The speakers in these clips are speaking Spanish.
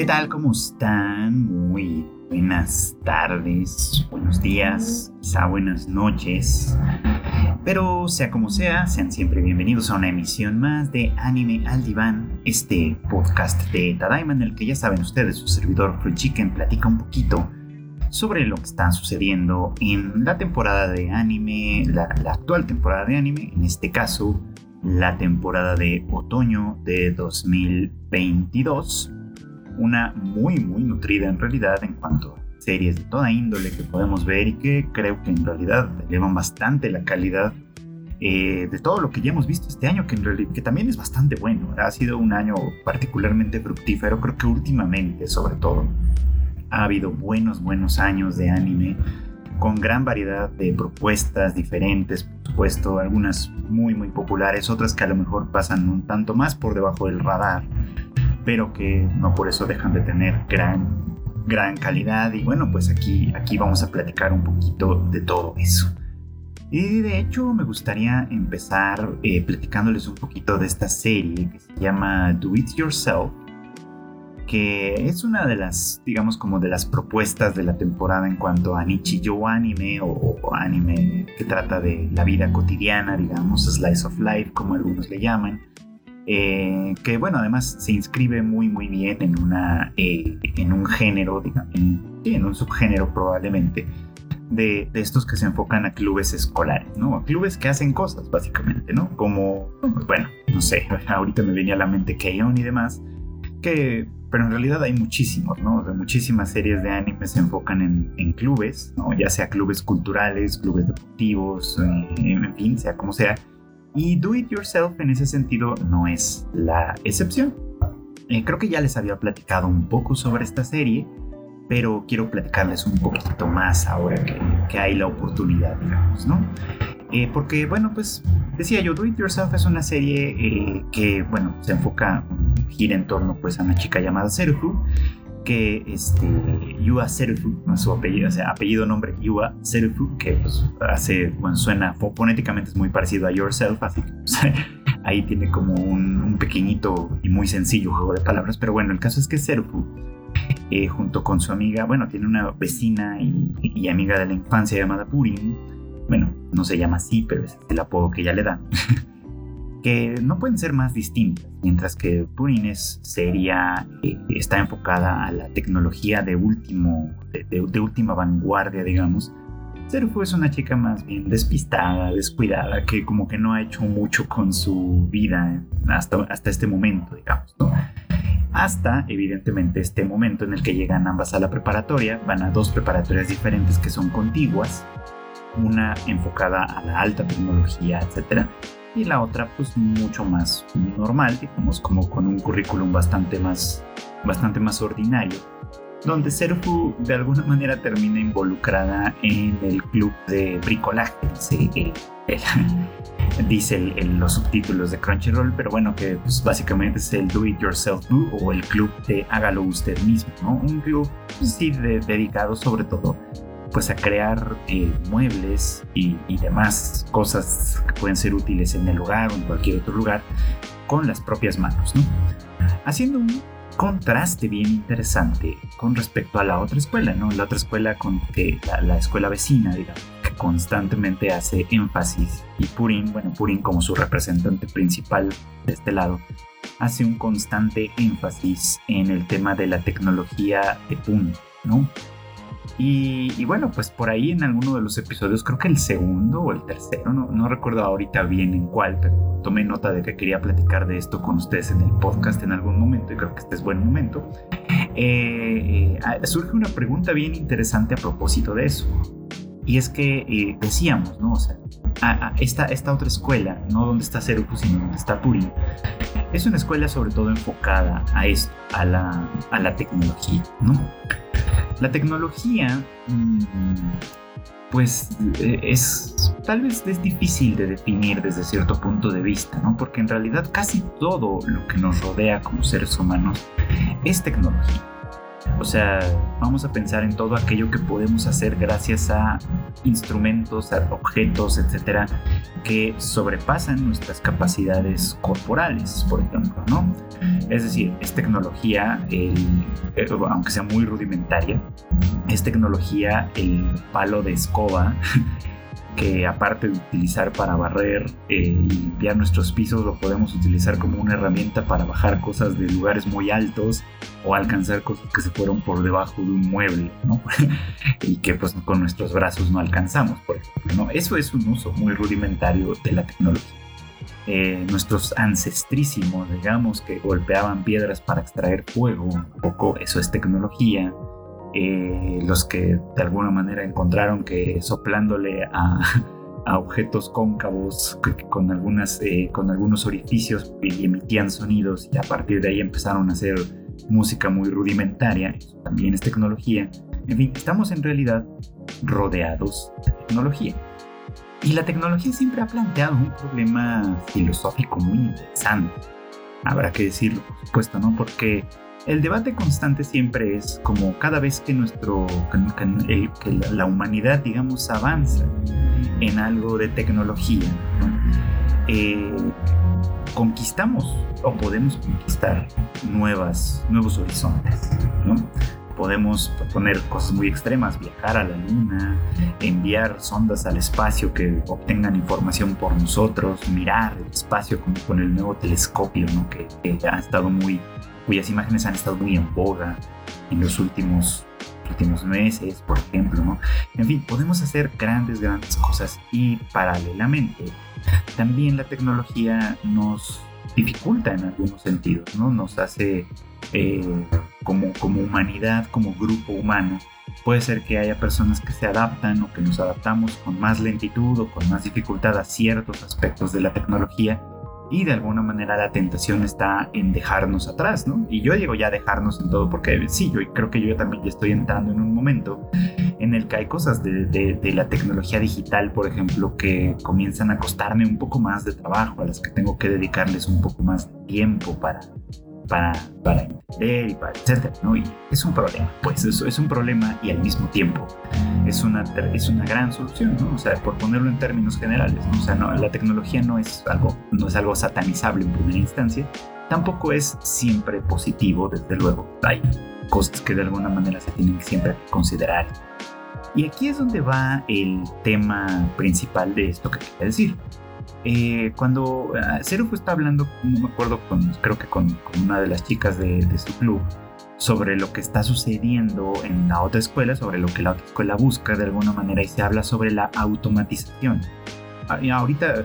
¿Qué tal? ¿Cómo están? Muy buenas tardes, buenos días, quizá buenas noches. Pero sea como sea, sean siempre bienvenidos a una emisión más de Anime al Diván, este podcast de Tadaima en el que ya saben ustedes, su servidor Free Chicken platica un poquito sobre lo que está sucediendo en la temporada de anime, la, la actual temporada de anime, en este caso la temporada de otoño de 2022 una muy muy nutrida en realidad en cuanto a series de toda índole que podemos ver y que creo que en realidad elevan bastante la calidad eh, de todo lo que ya hemos visto este año, que, en realidad, que también es bastante bueno. Ha sido un año particularmente fructífero, creo que últimamente sobre todo. Ha habido buenos, buenos años de anime con gran variedad de propuestas diferentes, por supuesto, algunas muy, muy populares, otras que a lo mejor pasan un tanto más por debajo del radar pero que no por eso dejan de tener gran, gran calidad. Y bueno, pues aquí, aquí vamos a platicar un poquito de todo eso. Y de hecho me gustaría empezar eh, platicándoles un poquito de esta serie que se llama Do It Yourself, que es una de las, digamos, como de las propuestas de la temporada en cuanto a Nichijou anime o, o anime que trata de la vida cotidiana, digamos, slice of life, como algunos le llaman. Eh, que bueno, además se inscribe muy muy bien en, una, eh, en un género, digamos, en, un subgénero probablemente, de, de, estos que se enfocan a clubes escolares, ¿no? A clubes que hacen cosas, básicamente, ¿no? Como, bueno, no sé, ahorita me venía a la mente Keion y demás, que, pero en realidad hay muchísimos, ¿no? Muchísimas series de anime se enfocan en, en, clubes, ¿no? Ya sea clubes culturales, clubes deportivos, eh, en fin, sea como sea y Do It Yourself en ese sentido no es la excepción. Eh, creo que ya les había platicado un poco sobre esta serie, pero quiero platicarles un poquito más ahora que, hay la oportunidad, digamos, ¿no? Eh, porque, bueno, pues decía yo, Do It Yourself es una serie eh, que, bueno, se enfoca, gira en torno pues a una chica llamada Serufu, que este, Yua Serufu, su apellido, o sea, apellido nombre Yua Serufu, que pues hace, bueno, suena fonéticamente es muy parecido a Yourself, así que pues, ahí tiene como un, pequeñito y muy sencillo juego de palabras, pero bueno, el caso es que Serufu, eh, junto con su amiga, bueno, tiene una vecina y, y, amiga de la infancia llamada Purin, bueno, no se llama así, pero es el apodo que ella le da. que no pueden ser más distintas, mientras que Purines sería, eh, está enfocada a la tecnología de, último, de, última vanguardia, digamos. Serufu es una chica más bien despistada, descuidada, que como que no ha hecho mucho con su vida hasta, hasta este momento, digamos, ¿no? Hasta, evidentemente, este momento en el que llegan ambas a la preparatoria, van a dos preparatorias diferentes que son contiguas, una enfocada a la alta tecnología, etcétera, y la otra pues mucho más normal, digamos, como con un currículum bastante más, bastante más ordinario, donde Serfu de alguna manera termina involucrada en el club de bricolaje, dice, los subtítulos de Crunchyroll, pero bueno, que pues, básicamente es el Do It Yourself Do o el club de Hágalo Usted mismo, ¿no? Un club pues, sí, dedicado sobre todo pues a crear eh, muebles y, demás cosas que pueden ser útiles en el hogar o en cualquier otro lugar con las propias manos, ¿no? Haciendo un contraste bien interesante con respecto a la otra escuela, ¿no? La otra escuela con que la, escuela vecina, digamos, que constantemente hace énfasis y Purin, bueno, Purin como su representante principal de este lado, hace un constante énfasis en el tema de la tecnología de punto, ¿no? Y, bueno, pues por ahí en alguno de los episodios, creo que el segundo o el tercero, no, no recuerdo ahorita bien en cuál, pero tomé nota de que quería platicar de esto con ustedes en el podcast en algún momento y creo que este es buen momento. Eh, eh, surge una pregunta bien interesante a propósito de eso. Y es que eh, decíamos, ¿no? O sea, a, esta, esta otra escuela, no donde está Seruku, sino donde está Purin, es una escuela sobre todo enfocada a esto, a la, a la tecnología, ¿no? La tecnología, mm, pues eh, es tal vez es difícil de definir desde cierto punto de vista, ¿no? Porque en realidad casi todo lo que nos rodea como seres humanos es tecnología. O sea, vamos a pensar en todo aquello que podemos hacer gracias a instrumentos, a objetos, etcétera, que sobrepasan nuestras capacidades corporales, por ejemplo, ¿no? Es decir, es tecnología, eh, aunque sea muy rudimentaria, es tecnología el palo de escoba que aparte de utilizar para barrer eh, y limpiar nuestros pisos, lo podemos utilizar como una herramienta para bajar cosas de lugares muy altos o alcanzar cosas que se fueron por debajo de un mueble, ¿no? y que pues con nuestros brazos no alcanzamos, por ejemplo, ¿no? Eso es un uso muy rudimentario de la tecnología. Eh, nuestros ancestrísimos, digamos, que golpeaban piedras para extraer fuego, un poco eso es tecnología eh, los que de alguna manera encontraron que soplándole a, objetos cóncavos con, algunas, eh, con algunos orificios emitían sonidos y a partir de ahí empezaron a hacer música muy rudimentaria, también es tecnología. En fin, estamos en realidad rodeados de tecnología. Y la tecnología siempre ha planteado un problema filosófico muy interesante. Habrá que decirlo, por supuesto, ¿no? Porque el debate constante siempre es como cada vez que nuestro que, la, humanidad digamos avanza en algo de tecnología eh, conquistamos o podemos conquistar nuevas nuevos horizontes podemos poner cosas muy extremas viajar a la luna enviar sondas al espacio que obtengan información por nosotros mirar el espacio como con el nuevo telescopio que, que ha estado muy cuyas imágenes han estado muy en boga en los últimos, últimos meses, por ejemplo, ¿no? En fin, podemos hacer grandes, grandes cosas y paralelamente también la tecnología nos dificulta en algunos sentidos, ¿no? Nos hace eh, como, como humanidad, como grupo humano, puede ser que haya personas que se adaptan o que nos adaptamos con más lentitud o con más dificultad a ciertos aspectos de la tecnología y de alguna manera la tentación está en dejarnos atrás, ¿no? Y yo digo ya dejarnos en todo, porque sí, yo creo que yo también estoy entrando en un momento en el que hay cosas de, de, la tecnología digital, por ejemplo, que comienzan a costarme un poco más de trabajo, a las que tengo que dedicarles un poco más de tiempo para, para, para entender y para etcétera, ¿no? Y es un problema, pues eso es un problema y al mismo tiempo es una, es una gran solución, ¿no? O sea, por ponerlo en términos generales, ¿no? O sea, no, la tecnología no es, algo, no es algo satanizable en primera instancia, tampoco es siempre positivo, desde luego. Hay cosas que de alguna manera se tienen que siempre considerar. Y aquí es donde va el tema principal de esto que quería decir. Eh, cuando uh, está hablando, no me acuerdo, con, creo que con, una de las chicas de, su club, sobre lo que está sucediendo en la otra escuela, sobre lo que la otra escuela busca de alguna manera y se habla sobre la automatización. Ah, ahorita,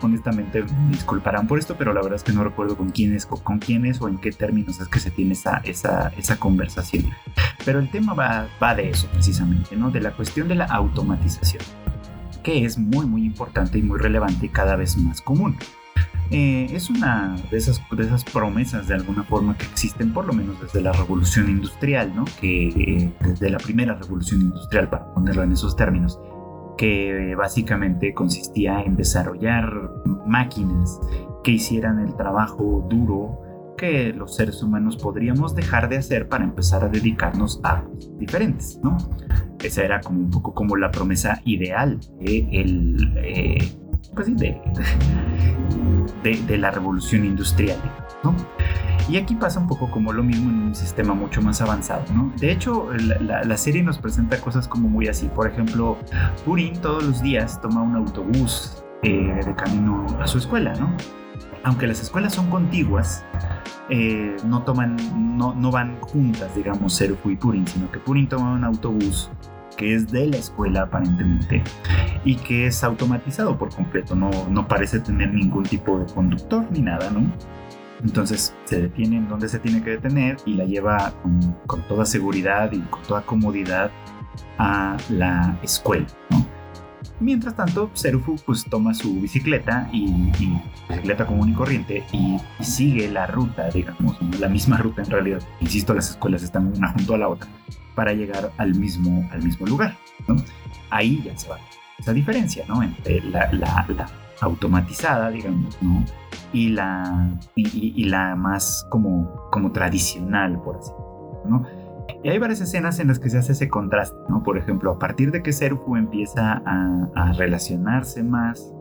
honestamente, me disculparán por esto, pero la verdad es que no recuerdo con quién es, con quién es o en qué términos es que se tiene esa, esa, esa conversación. Pero el tema va, va de eso precisamente, ¿no? De la cuestión de la automatización que es muy muy importante y muy relevante y cada vez más común. Eh, es una de esas, de esas promesas de alguna forma que existen por lo menos desde la revolución industrial, ¿no? que eh, desde la primera revolución industrial, para ponerlo en esos términos, que básicamente consistía en desarrollar máquinas que hicieran el trabajo duro que los seres humanos podríamos dejar de hacer para empezar a dedicarnos a diferentes, ¿no? Esa era como un poco como la promesa ideal de, el, eh, pues de, de, la revolución industrial, ¿no? Y aquí pasa un poco como lo mismo en un sistema mucho más avanzado, ¿no? De hecho, la, la, serie nos presenta cosas como muy así. Por ejemplo, Purin todos los días toma un autobús eh, de camino a su escuela, ¿no? Aunque las escuelas son contiguas, eh, no toman, no, no, van juntas, digamos, Serufu y Purin, sino que Purin toma un autobús que es de la escuela aparentemente y que es automatizado por completo, no, no parece tener ningún tipo de conductor ni nada, ¿no? Entonces se detiene en donde se tiene que detener y la lleva con, con toda seguridad y con toda comodidad a la escuela, ¿no? Mientras tanto, Serufu pues toma su bicicleta y, bicicleta común y corriente y, sigue la ruta, digamos, la misma ruta en realidad. Insisto, las escuelas están una junto a la otra para llegar al mismo, al mismo lugar. Ahí ya se va esa diferencia, ¿no? Entre la, automatizada, digamos, ¿no? Y la, y, la más como, como tradicional, por así decirlo, ¿no? Y hay varias escenas en las que se hace ese contraste, ¿no? Por ejemplo, a partir de que Serufu empieza a, a relacionarse más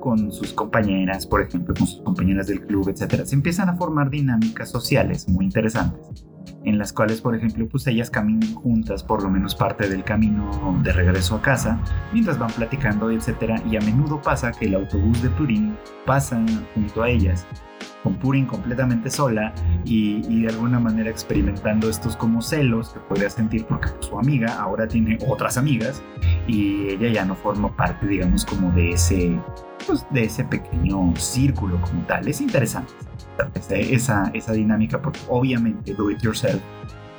con sus compañeras, por ejemplo, con sus compañeras del club, etcétera, se empiezan a formar dinámicas sociales muy interesantes en las cuales, por ejemplo, pues ellas caminan juntas por lo menos parte del camino de regreso a casa, mientras van platicando, etcétera, y a menudo pasa que el autobús de Purin pasa junto a ellas, con Purin completamente sola y, de alguna manera experimentando estos como celos que podría sentir porque su amiga ahora tiene otras amigas y ella ya no forma parte, digamos, como de ese, pues, de ese pequeño círculo como tal. Es interesante esa, esa dinámica, porque obviamente Do It Yourself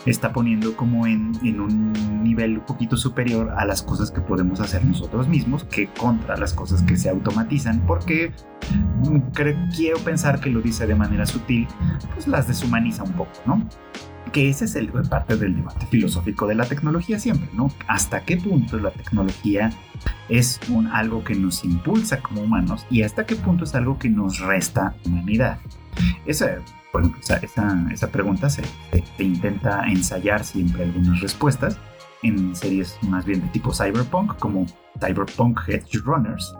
está poniendo como en, en, un nivel un poquito superior a las cosas que podemos hacer nosotros mismos que contra las cosas que se automatizan, porque mm, quiero pensar que lo dice de manera sutil, pues las deshumaniza un poco, ¿no? Que ese es el parte del debate filosófico de la tecnología siempre, ¿no? ¿Hasta qué punto la tecnología es un, algo que nos impulsa como humanos y hasta qué punto es algo que nos resta humanidad? Esa, esa, pregunta se, intenta ensayar siempre algunas respuestas en series más bien de tipo cyberpunk, como Cyberpunk Edge Runners,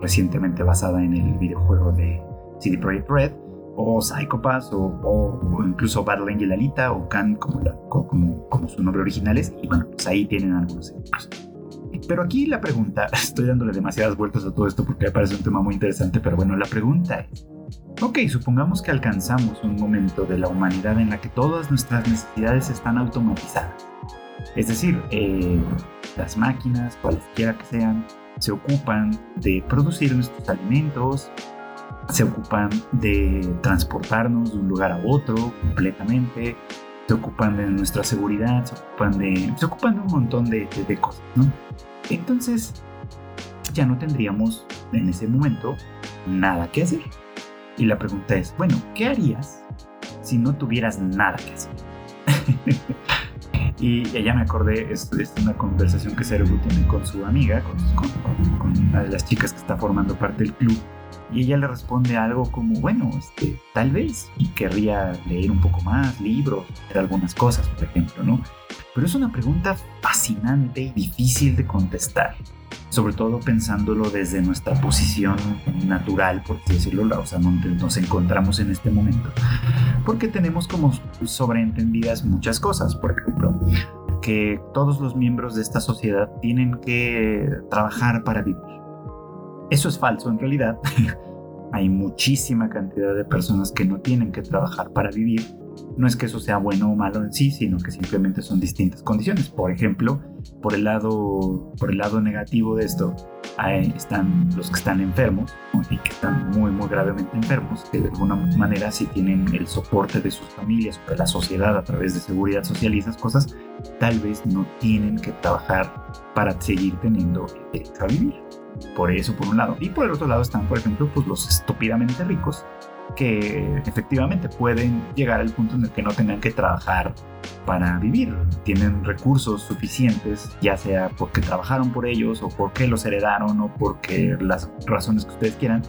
recientemente basada en el videojuego de CD Projekt Red, o Psychopaths, o, incluso Battle Angel Alita, o Khan, como, como, como, su nombre original es, y bueno, pues ahí tienen algunos ejemplos. Pero aquí la pregunta, estoy dándole demasiadas vueltas a todo esto porque me parece un tema muy interesante, pero bueno, la pregunta es, Ok, supongamos que alcanzamos un momento de la humanidad en la que todas nuestras necesidades están automatizadas. Es decir, eh, las máquinas, cualquiera que sean, se ocupan de producir nuestros alimentos, se ocupan de transportarnos de un lugar a otro completamente, se ocupan de nuestra seguridad, se ocupan de, se ocupan de un montón de, de cosas, ¿no? Entonces, ya no tendríamos en ese momento nada que hacer. Y la pregunta es, bueno, ¿qué harías si no tuvieras nada que hacer? y ya me acordé, es, una conversación que Cerebro tiene con su amiga, con, una de las chicas que está formando parte del club. Y ella le responde algo como, bueno, este, tal vez querría leer un poco más, libros, hacer algunas cosas, por ejemplo, ¿no? Pero es una pregunta fascinante y difícil de contestar sobre todo pensándolo desde nuestra posición natural, por así decirlo, o sea, donde nos encontramos en este momento. Porque tenemos como sobreentendidas muchas cosas, por ejemplo, que todos los miembros de esta sociedad tienen que trabajar para vivir. Eso es falso en realidad. Hay muchísima cantidad de personas que no tienen que trabajar para vivir. No es que eso sea bueno o malo en sí, sino que simplemente son distintas condiciones. Por ejemplo, por el lado, por el lado negativo de esto, están los que están enfermos y que están muy, muy gravemente enfermos, que de alguna manera si tienen el soporte de sus familias o de la sociedad a través de seguridad social y esas cosas, tal vez no tienen que trabajar para seguir teniendo derecho a vivir. Por eso, por un lado. Y por el otro lado están, por ejemplo, pues los estúpidamente ricos, que efectivamente pueden llegar al punto en el que no tengan que trabajar para vivir. Tienen recursos suficientes, ya sea porque trabajaron por ellos o porque los heredaron o porque las razones que ustedes quieran,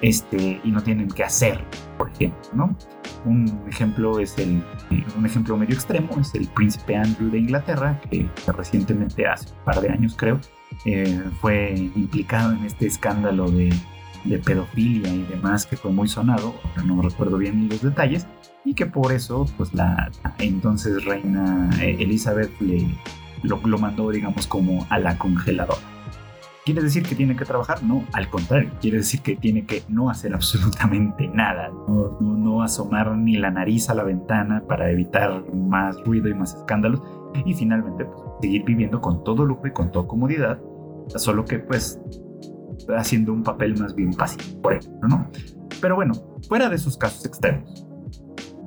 este, y no tienen que hacer, por ejemplo, ¿no? Un ejemplo es el, un ejemplo medio extremo es el príncipe Andrew de Inglaterra, que recientemente, hace un par de años creo, eh, fue implicado en este escándalo de, de, pedofilia y demás que fue muy sonado, no recuerdo bien los detalles, y que por eso pues la entonces reina eh, Elizabeth le, lo, lo mandó digamos como a la congeladora. ¿Quiere decir que tiene que trabajar? No, al contrario, quiere decir que tiene que no hacer absolutamente nada, no, no, no, asomar ni la nariz a la ventana para evitar más ruido y más escándalos y finalmente pues, seguir viviendo con todo lujo y con toda comodidad, solo que pues haciendo un papel más bien pasivo, por ejemplo, ¿no? Pero bueno, fuera de esos casos extremos,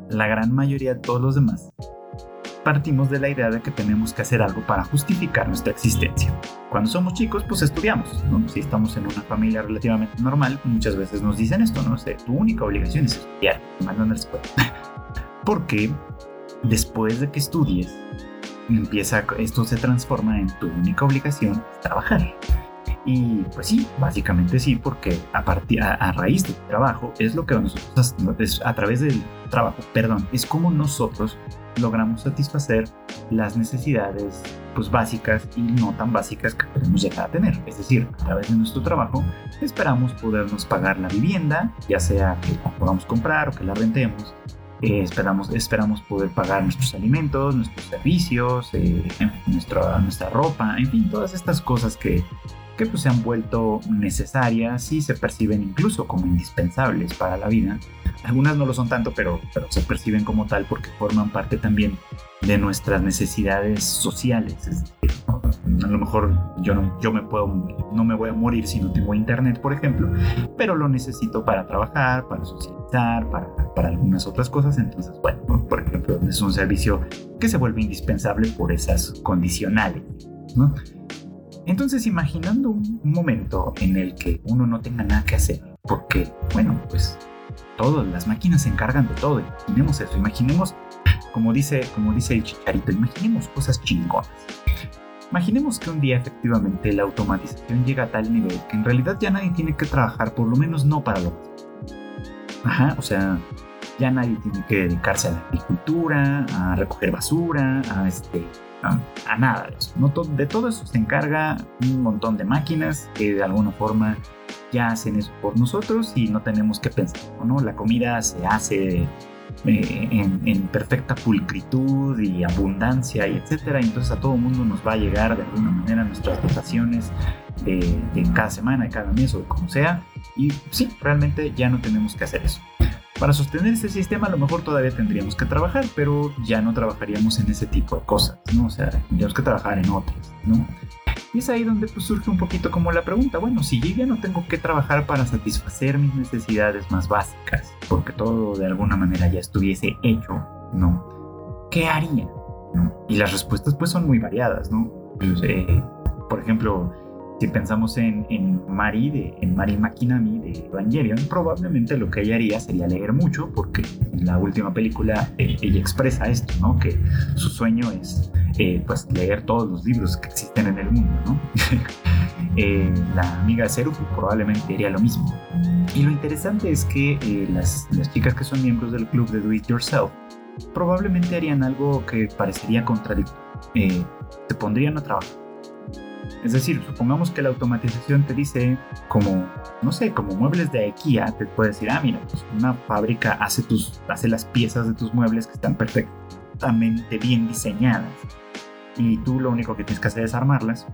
la gran mayoría de todos los demás, partimos de la idea de que tenemos que hacer algo para justificar nuestra existencia. Cuando somos chicos, pues estudiamos, ¿no? Si estamos en una familia relativamente normal, muchas veces nos dicen esto, ¿no? sé, tu única obligación es estudiar, mandan a la escuela. Porque después de que estudies, empieza, esto se transforma en tu única obligación, trabajar. Y pues sí, básicamente sí, porque a, partir, a, raíz del trabajo es lo que nosotros, es a través del trabajo, perdón, es como nosotros logramos satisfacer las necesidades pues básicas y no tan básicas que podemos llegar a tener. Es decir, a través de nuestro trabajo esperamos podernos pagar la vivienda, ya sea que la podamos comprar o que la rentemos. Eh, esperamos, esperamos poder pagar nuestros alimentos, nuestros servicios, eh, nuestra, nuestra ropa, en fin, todas estas cosas que, que pues, se han vuelto necesarias y se perciben incluso como indispensables para la vida. Algunas no lo son tanto, pero, pero se perciben como tal porque forman parte también de nuestras necesidades sociales. a lo mejor yo no, yo me puedo, no me voy a morir si no tengo internet, por ejemplo, pero lo necesito para trabajar, para socializar, para, para algunas otras cosas. Entonces, bueno, por ejemplo, es un servicio que se vuelve indispensable por esas condicionales, ¿no? Entonces, imaginando un momento en el que uno no tenga nada que hacer, porque, bueno, pues todas las máquinas se encargan de todo. Imaginemos eso, imaginemos, como dice, como dice el chicharito, imaginemos cosas chingonas. Imaginemos que un día efectivamente la automatización llega a tal nivel que en realidad ya nadie tiene que trabajar, por lo menos no para lo Ajá, o sea, ya nadie tiene que dedicarse a la agricultura, a recoger basura, a este, a, nada de eso. No de todo eso se encarga un montón de máquinas que de alguna forma ya hacen eso por nosotros y no tenemos que pensar, ¿no? La comida se hace eh, en, perfecta pulcritud y abundancia y etcétera, entonces a todo mundo nos va a llegar de alguna manera nuestras dotaciones de cada semana, de cada mes o de como sea, y sí, realmente ya no tenemos que hacer eso. Para sostener ese sistema a lo mejor todavía tendríamos que trabajar, pero ya no trabajaríamos en ese tipo de cosas, ¿no? O sea, tendríamos que trabajar en otras, ¿no? Y es ahí donde pues, surge un poquito como la pregunta, bueno, si yo ya no tengo que trabajar para satisfacer mis necesidades más básicas, porque todo de alguna manera ya estuviese hecho, ¿no? ¿Qué haría? Y las respuestas pues son muy variadas, ¿no? Pues, eh, por ejemplo, si pensamos en, en Mari, de, en Mari Makinami de Evangelion, probablemente lo que ella haría sería leer mucho, porque en la última película eh, ella expresa esto, ¿no? Que su sueño es eh, pues leer todos los libros que existen en el mundo, ¿no? Eh, la amiga de Serufu probablemente haría lo mismo. Y lo interesante es que las, las chicas que son miembros del club de Do It Yourself probablemente harían algo que parecería contradictorio. se pondrían a trabajar es decir, supongamos que la automatización te dice como, no sé, como muebles de IKEA, te puede decir, ah, mira, pues una fábrica hace, tus, hace las piezas de tus muebles que están perfectamente bien diseñadas y tú lo único que tienes que hacer es armarlas.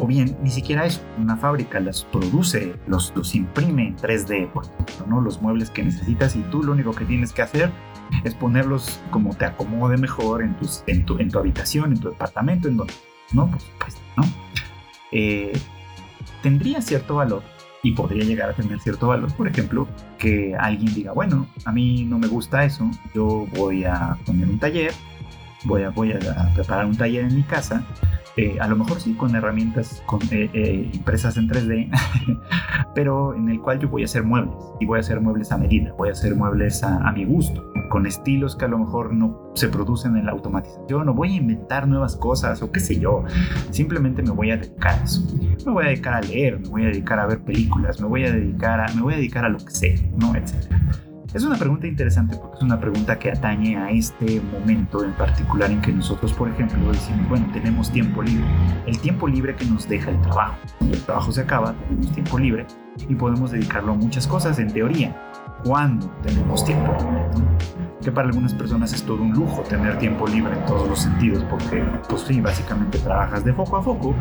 O bien, ni siquiera eso, una fábrica las produce, los, los imprime en 3D, por ejemplo, ¿no? los muebles que necesitas y tú lo único que tienes que hacer es ponerlos como te acomode mejor en, tus, en, tu, en tu habitación, en tu departamento, en donde, ¿no? Por supuesto, ¿no? Eh, tendría cierto valor y podría llegar a tener cierto valor, por ejemplo, que alguien diga, bueno, a mí no me gusta eso, yo voy a poner un taller, voy a, voy a preparar un taller en mi casa eh, a lo mejor sí con herramientas con, eh, eh, impresas en 3D, pero en el cual yo voy a hacer muebles y voy a hacer muebles a medida, voy a hacer muebles a, a, mi gusto, con estilos que a lo mejor no se producen en la automatización o voy a inventar nuevas cosas o qué sé yo, simplemente me voy a dedicar a eso. Me voy a dedicar a leer, me voy a dedicar a ver películas, me voy a dedicar a, me voy a, dedicar a lo que sea, ¿no? Etcétera. Es una pregunta interesante porque es una pregunta que atañe a este momento en particular en que nosotros, por ejemplo, decimos, bueno, tenemos tiempo libre. El tiempo libre que nos deja el trabajo. Cuando el trabajo se acaba, tenemos tiempo libre y podemos dedicarlo a muchas cosas en teoría cuando tenemos tiempo Que para algunas personas es todo un lujo tener tiempo libre en todos los sentidos, porque, pues sí, básicamente trabajas de foco a foco.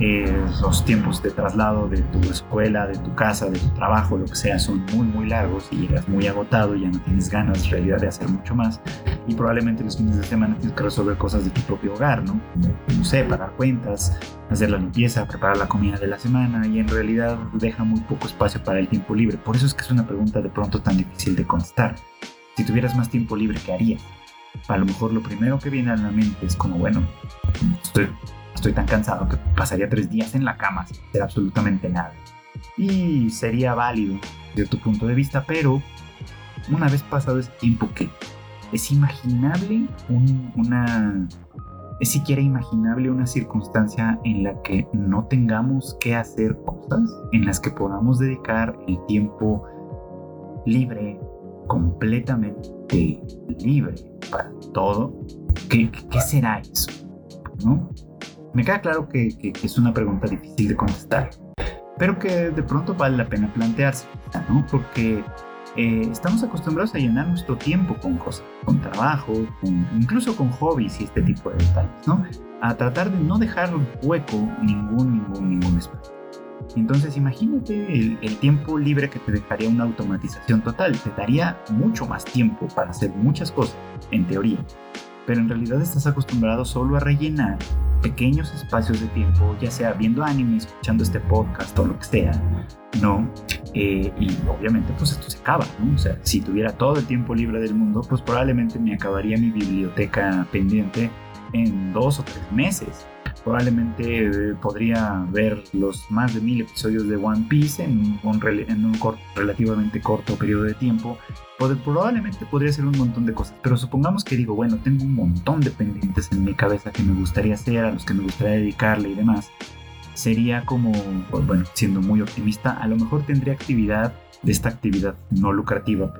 Eh, los tiempos de traslado de tu escuela, de tu casa, de tu trabajo, lo que sea, son muy, muy largos y llegas muy agotado y ya no tienes ganas, en realidad, de hacer mucho más. Y probablemente los fines de semana tienes que resolver cosas de tu propio hogar, ¿no? No sé, pagar cuentas, hacer la limpieza, preparar la comida de la semana y en realidad deja muy poco espacio para el tiempo libre. Por eso es que es una pregunta de pronto tan difícil de contestar. Si tuvieras más tiempo libre, ¿qué harías? A lo mejor lo primero que viene a la mente es como, bueno, estoy, estoy tan cansado que pasaría tres días en la cama sin hacer absolutamente nada. Y sería válido desde tu punto de vista, pero una vez pasado ese tiempo, ¿qué? ¿Es imaginable una ¿Es siquiera imaginable una circunstancia en la que no tengamos que hacer cosas, en las que podamos dedicar el tiempo libre completamente libre para todo, ¿qué, será eso? ¿No? Me queda claro que, que, es una pregunta difícil de contestar, pero que de pronto vale la pena plantearse, ¿no? Porque eh, estamos acostumbrados a llenar nuestro tiempo con cosas, con trabajo, incluso con hobbies y este tipo de detalles, ¿no? A tratar de no dejar hueco ningún, ningún, ningún espacio. Entonces imagínate el, el, tiempo libre que te dejaría una automatización total. Te daría mucho más tiempo para hacer muchas cosas, en teoría. Pero en realidad estás acostumbrado solo a rellenar pequeños espacios de tiempo, ya sea viendo anime, escuchando este podcast o lo que sea, ¿no? Eh, y obviamente pues esto se acaba, ¿no? O sea, si tuviera todo el tiempo libre del mundo, pues probablemente me acabaría mi biblioteca pendiente en dos o tres meses. Probablemente eh, podría ver los más de mil episodios de One Piece en un, en un relativamente corto periodo de tiempo. probablemente podría hacer un montón de cosas, pero supongamos que digo, bueno, tengo un montón de pendientes en mi cabeza que me gustaría hacer, a los que me gustaría dedicarle y demás. Sería como, pues, bueno, siendo muy optimista, a lo mejor tendría actividad de esta actividad no lucrativa,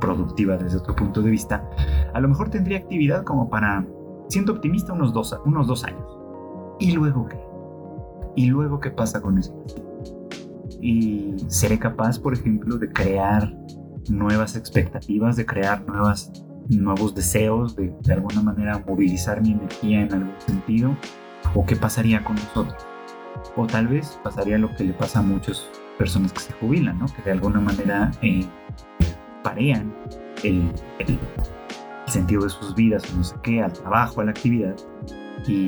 productiva desde otro punto de vista. A lo mejor tendría actividad como para, siendo optimista, unos dos, unos dos años ¿Y luego qué? ¿Y luego qué pasa con eso? Y seré capaz, por ejemplo, de crear nuevas expectativas, de crear nuevas, nuevos deseos, de de alguna manera movilizar mi energía en algún sentido. ¿O qué pasaría con nosotros? O tal vez pasaría lo que le pasa a muchas personas que se jubilan, ¿no? Que de alguna manera eh, parean el, el, sentido de sus vidas, no sé qué, al trabajo, a la actividad, y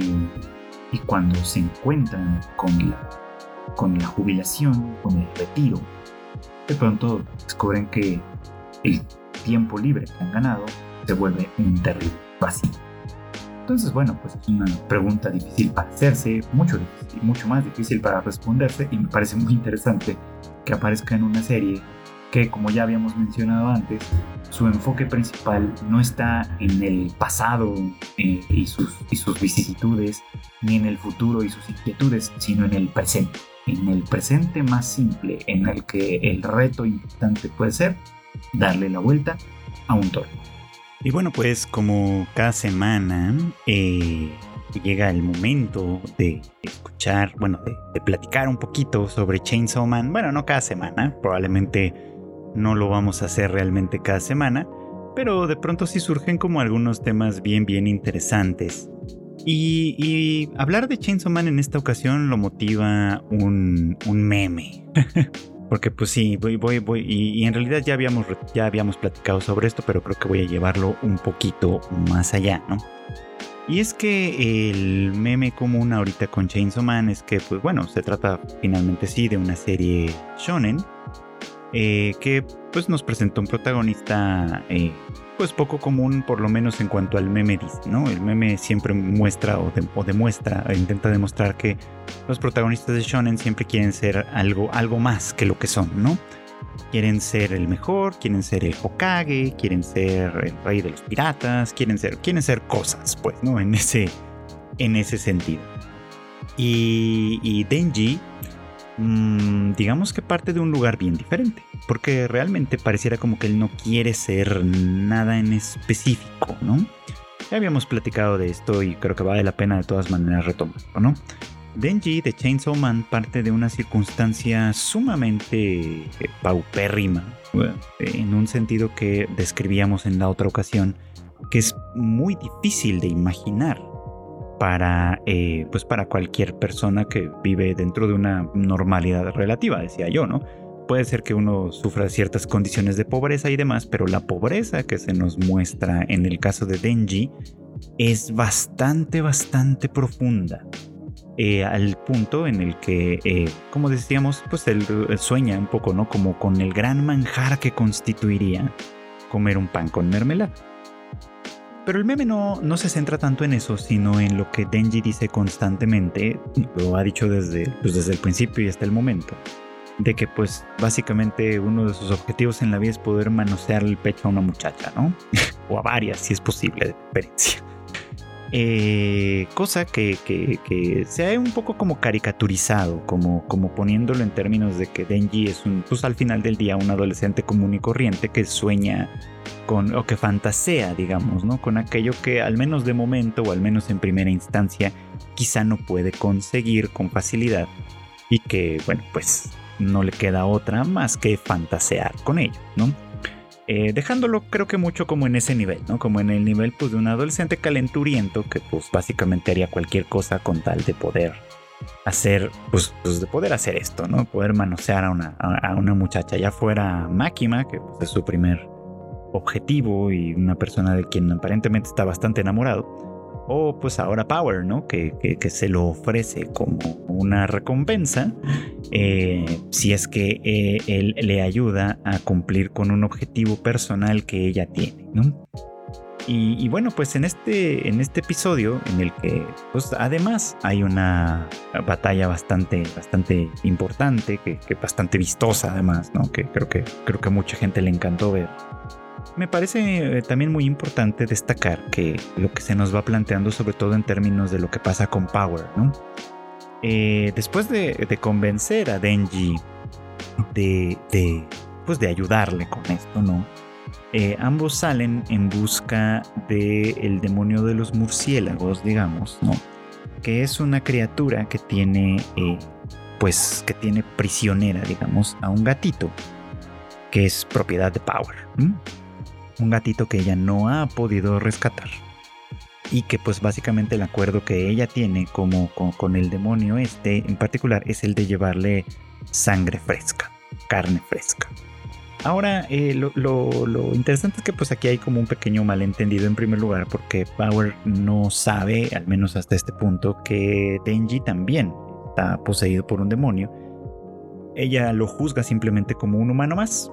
y cuando se encuentran con la, con la jubilación, con el retiro, de pronto descubren que el tiempo libre que han ganado se vuelve un terrible vacío. Entonces, bueno, pues es una pregunta difícil para hacerse, mucho, mucho más difícil para responderse y me parece muy interesante que aparezca en una serie que, como ya habíamos mencionado antes, su enfoque principal no está en el pasado eh, y, sus, y sus vicisitudes, ni en el futuro y sus inquietudes, sino en el presente. En el presente más simple, en el que el reto importante puede ser darle la vuelta a un toro. Y bueno, pues como cada semana eh, llega el momento de escuchar, bueno, de, de platicar un poquito sobre Chainsaw Man. Bueno, no cada semana, probablemente no lo vamos a hacer realmente cada semana, pero de pronto sí surgen como algunos temas bien, bien interesantes. Y, hablar de Chainsaw Man en esta ocasión lo motiva un, meme. Porque pues sí, voy, voy, voy. Y, en realidad ya habíamos, ya habíamos platicado sobre esto, pero creo que voy a llevarlo un poquito más allá, ¿no? Y es que el meme común ahorita con Chainsaw Man es que, pues bueno, se trata finalmente sí de una serie shonen eh, que pues nos presentó un protagonista eh, pues poco común por lo menos en cuanto al meme dice, ¿no? El meme siempre muestra o, demuestra, intenta demostrar que los protagonistas de shonen siempre quieren ser algo, algo más que lo que son, ¿no? Quieren ser el mejor, quieren ser el Hokage, quieren ser el rey de los piratas, quieren ser, quieren ser cosas, pues, ¿no? En ese, en ese sentido. Y, y Denji Mm, digamos que parte de un lugar bien diferente, porque realmente pareciera como que él no quiere ser nada en específico, ¿no? Ya habíamos platicado de esto y creo que vale la pena de todas maneras retomarlo, ¿no? Denji de Chainsaw Man parte de una circunstancia sumamente paupérrima, en un sentido que describíamos en la otra ocasión, que es muy difícil de imaginar para, eh, pues para cualquier persona que vive dentro de una normalidad relativa, decía yo, ¿no? Puede ser que uno sufra ciertas condiciones de pobreza y demás, pero la pobreza que se nos muestra en el caso de Denji es bastante, bastante profunda. Eh, al punto en el que, eh, como decíamos, pues él, sueña un poco, ¿no? Como con el gran manjar que constituiría comer un pan con mermelada. Pero el meme no, no se centra tanto en eso, sino en lo que Denji dice constantemente, lo ha dicho desde, pues desde el principio y hasta el momento, de que pues básicamente uno de sus objetivos en la vida es poder manosear el pecho a una muchacha, ¿no? o a varias, si es posible, de preferencia. Eh, cosa que, se ha un poco como caricaturizado, como, como poniéndolo en términos de que Denji es un, pues al final del día un adolescente común y corriente que sueña con, o que fantasea, digamos, ¿no? Con aquello que al menos de momento, o al menos en primera instancia, quizá no puede conseguir con facilidad y que, bueno, pues no le queda otra más que fantasear con ello, ¿no? Eh, dejándolo creo que mucho como en ese nivel, ¿no? Como en el nivel pues, de un adolescente calenturiento que pues básicamente haría cualquier cosa con tal de poder hacer, pues, pues de poder hacer esto, ¿no? Poder manosear a una, a, una muchacha, ya fuera Máquima, que pues, es su primer objetivo y una persona de quien aparentemente está bastante enamorado, o pues ahora Power, ¿no? Que, se lo ofrece como una recompensa eh, si es que eh, él le ayuda a cumplir con un objetivo personal que ella tiene, ¿no? Y, bueno, pues en este, en este episodio en el que pues además hay una batalla bastante, bastante importante, que, que bastante vistosa además, ¿no? Que creo que creo que a mucha gente le encantó ver me parece eh, también muy importante destacar que lo que se nos va planteando, sobre todo en términos de lo que pasa con Power, ¿no? Eh, después de, convencer a Denji de, pues de ayudarle con esto, ¿no? Eh, ambos salen en busca del demonio de los murciélagos, digamos, ¿no? Que es una criatura que tiene, pues, que tiene prisionera, digamos, a un gatito, que es propiedad de Power un gatito que ella no ha podido rescatar. Y que pues básicamente el acuerdo que ella tiene como, con, el demonio este en particular es el de llevarle sangre fresca, carne fresca. Ahora, eh, lo, interesante es que pues aquí hay como un pequeño malentendido en primer lugar porque Power no sabe, al menos hasta este punto, que Denji también está poseído por un demonio. Ella lo juzga simplemente como un humano más,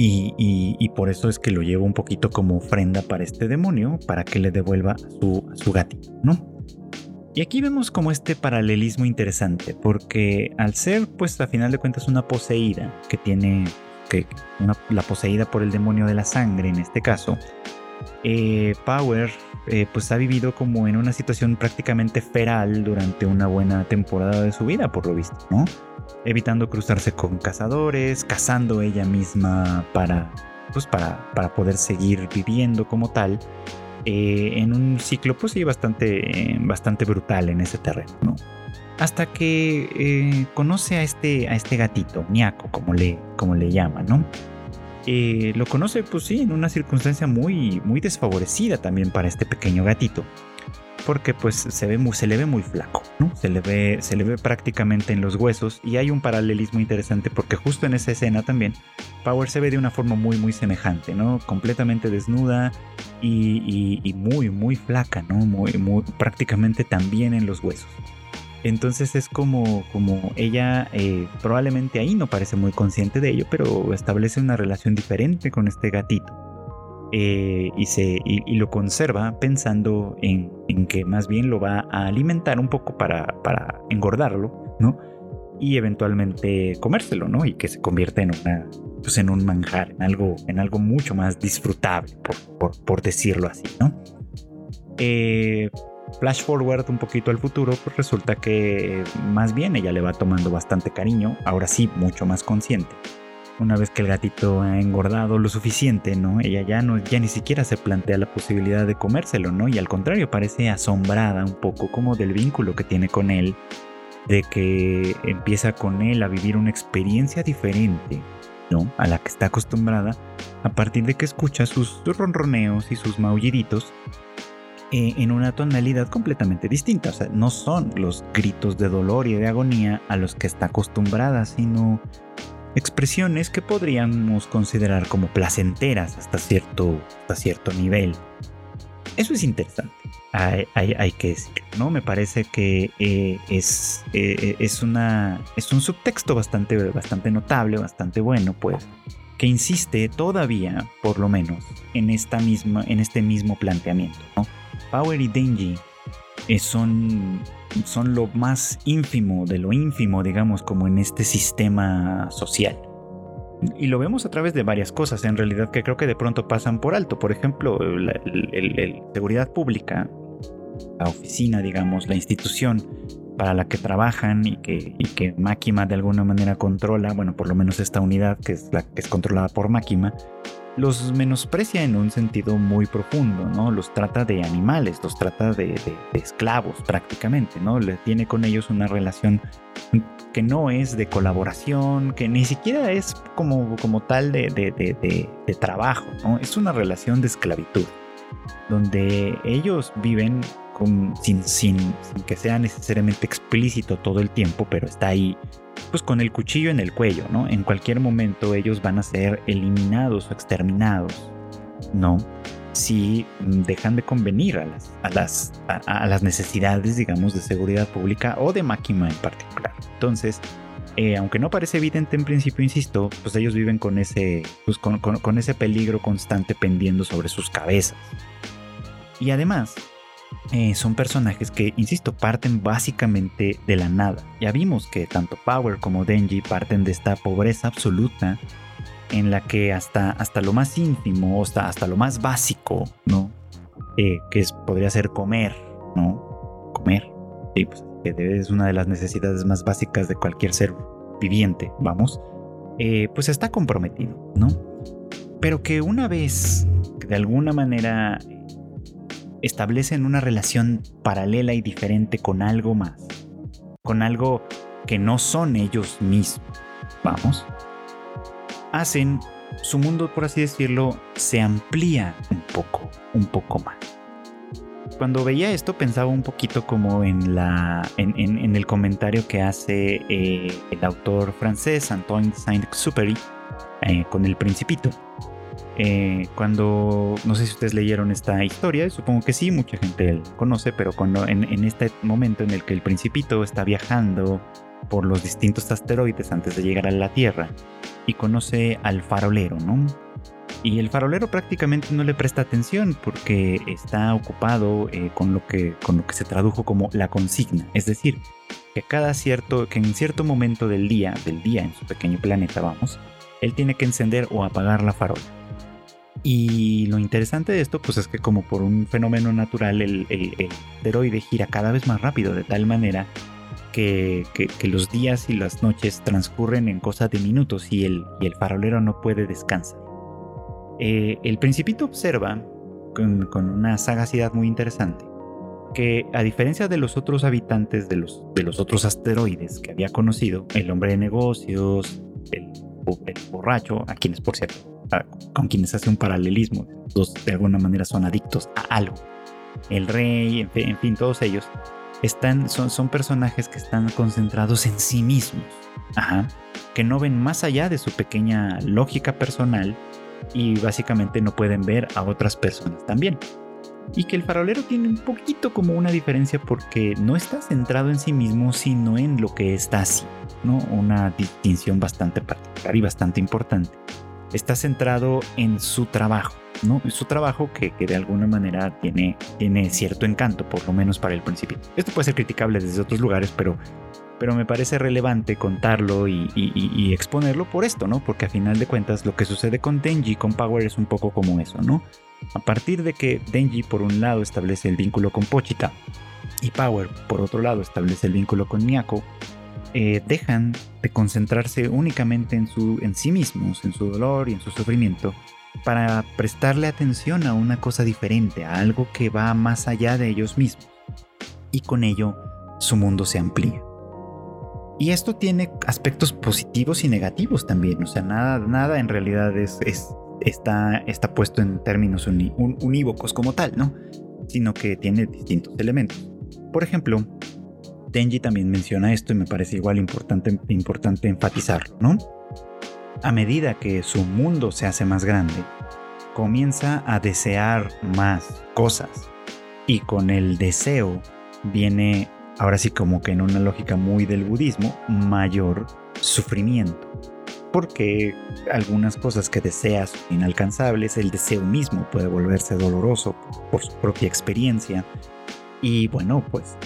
y, por eso es que lo llevo un poquito como ofrenda para este demonio, para que le devuelva su, su gatito, ¿no? Y aquí vemos como este paralelismo interesante, porque al ser, pues a final de cuentas, una poseída que tiene, que la poseída por el demonio de la sangre en este caso, eh, Power eh, pues ha vivido como en una situación prácticamente feral durante una buena temporada de su vida, por lo visto, ¿no? evitando cruzarse con cazadores, cazando ella misma para, pues para, para poder seguir viviendo como tal, eh, en un ciclo pues sí bastante, bastante brutal en ese terreno, Hasta que conoce a este, a este gatito, Niaco, como le, como le llaman, ¿no? Eh, lo conoce pues sí en una circunstancia muy, muy desfavorecida también para este pequeño gatito porque pues se, ve se le ve muy flaco, ¿no? Se le, ve, se le ve prácticamente en los huesos y hay un paralelismo interesante porque justo en esa escena también Power se ve de una forma muy muy semejante, ¿no? Completamente desnuda y, muy muy flaca, ¿no? Muy, muy, prácticamente también en los huesos. Entonces es como, como ella eh, probablemente ahí no parece muy consciente de ello, pero establece una relación diferente con este gatito. Eh, y, se, y, lo conserva pensando en, que más bien lo va a alimentar un poco para, para engordarlo, ¿no? Y eventualmente comérselo, ¿no? Y que se convierta en una, pues en un manjar, en algo, en algo mucho más disfrutable, por, por, decirlo así, ¿no? Eh, flash forward un poquito al futuro, pues resulta que más bien ella le va tomando bastante cariño, ahora sí, mucho más consciente una vez que el gatito ha engordado lo suficiente, ¿no? Ella ya no, ya ni siquiera se plantea la posibilidad de comérselo, ¿no? Y al contrario, parece asombrada un poco como del vínculo que tiene con él, de que empieza con él a vivir una experiencia diferente, ¿no? A la que está acostumbrada, a partir de que escucha sus, ronroneos y sus maulliditos eh, en una tonalidad completamente distinta. O sea, no son los gritos de dolor y de agonía a los que está acostumbrada, sino expresiones que podríamos considerar como placenteras hasta cierto, hasta cierto nivel. Eso es interesante, hay, que decir, ¿no? Me parece que eh, es, eh, es, una, es un subtexto bastante, bastante notable, bastante bueno, pues, que insiste todavía, por lo menos, en, esta misma, en este mismo planteamiento, ¿no? Power y Denji son son lo más ínfimo de lo ínfimo, digamos, como en este sistema social. Y lo vemos a través de varias cosas, en realidad, que creo que de pronto pasan por alto. Por ejemplo, la seguridad pública, la oficina, digamos, la institución para la que trabajan y que, y que Máquima de alguna manera controla, bueno, por lo menos esta unidad que es la que es controlada por Máquima, los menosprecia en un sentido muy profundo, ¿no? Los trata de animales, los trata de, esclavos prácticamente, ¿no? Le tiene con ellos una relación que no es de colaboración, que ni siquiera es como, como tal de, de trabajo, ¿no? Es una relación de esclavitud, donde ellos viven con, sin, sin, sin que sea necesariamente explícito todo el tiempo, pero está ahí pues con el cuchillo en el cuello, ¿no? En cualquier momento ellos van a ser eliminados o exterminados, ¿no? Si dejan de convenir a las, a las, a, las necesidades, digamos, de seguridad pública o de máquina en particular. Entonces, eh, aunque no parece evidente en principio, insisto, pues ellos viven con ese, pues con, con ese peligro constante pendiendo sobre sus cabezas. Y además, eh, son personajes que, insisto, parten básicamente de la nada. Ya vimos que tanto Power como Denji parten de esta pobreza absoluta en la que hasta, hasta lo más ínfimo, hasta, hasta lo más básico, ¿no? Eh, que podría ser comer, ¿no? Comer. Y pues que es una de las necesidades más básicas de cualquier ser viviente, vamos. Eh, pues está comprometido, ¿no? Pero que una vez, de alguna manera establecen una relación paralela y diferente con algo más, con algo que no son ellos mismos, vamos, hacen su mundo, por así decirlo, se amplía un poco, un poco más. Cuando veía esto pensaba un poquito como en, la, en, el comentario que hace eh, el autor francés Antoine Saint-Exupéry eh, con El Principito, eh, cuando, no sé si ustedes leyeron esta historia, supongo que sí, mucha gente la conoce, pero cuando en, este momento en el que el principito está viajando por los distintos asteroides antes de llegar a la Tierra y conoce al farolero, ¿no? Y el farolero prácticamente no le presta atención porque está ocupado eh, con, lo que, con lo que se tradujo como la consigna, es decir, que cada cierto, que en cierto momento del día, del día en su pequeño planeta, vamos, él tiene que encender o apagar la farola. Y lo interesante de esto, pues es que como por un fenómeno natural, el, asteroide gira cada vez más rápido, de tal manera que, los días y las noches transcurren en cosa de minutos y el, y el farolero no puede descansar. Eh, el principito observa, con, una sagacidad muy interesante, que a diferencia de los otros habitantes de los, de los otros asteroides que había conocido, el hombre de negocios, el, el borracho, a quienes por cierto con quienes hace un paralelismo. Dos de alguna manera son adictos a algo. El rey, en fin, todos ellos están, son, son personajes que están concentrados en sí mismos. Que no ven más allá de su pequeña lógica personal y básicamente no pueden ver a otras personas también. Y que el farolero tiene un poquito como una diferencia porque no está centrado en sí mismo, sino en lo que está así, ¿no? Una distinción bastante particular y bastante importante está centrado en su trabajo, ¿no? Su trabajo que, de alguna manera tiene, tiene cierto encanto, por lo menos para el principio. Esto puede ser criticable desde otros lugares, pero, pero me parece relevante contarlo y, y, exponerlo por esto, ¿no? Porque a final de cuentas lo que sucede con Denji, con Power, es un poco como eso, ¿no? A partir de que Denji por un lado establece el vínculo con Pochita y Power por otro lado establece el vínculo con Miyako, eh, dejan de concentrarse únicamente en, su, en sí mismos, en su dolor y en su sufrimiento, para prestarle atención a una cosa diferente, a algo que va más allá de ellos mismos. Y con ello, su mundo se amplía. Y esto tiene aspectos positivos y negativos también, o sea, nada, nada en realidad es, está, está puesto en términos unívocos como tal, ¿no? Sino que tiene distintos elementos. Por ejemplo, Denji también menciona esto y me parece igual importante, importante enfatizarlo, ¿no? A medida que su mundo se hace más grande, comienza a desear más cosas. Y con el deseo viene, ahora sí como que en una lógica muy del budismo, mayor sufrimiento. Porque algunas cosas que deseas inalcanzables, el deseo mismo puede volverse doloroso por su propia experiencia. Y bueno, pues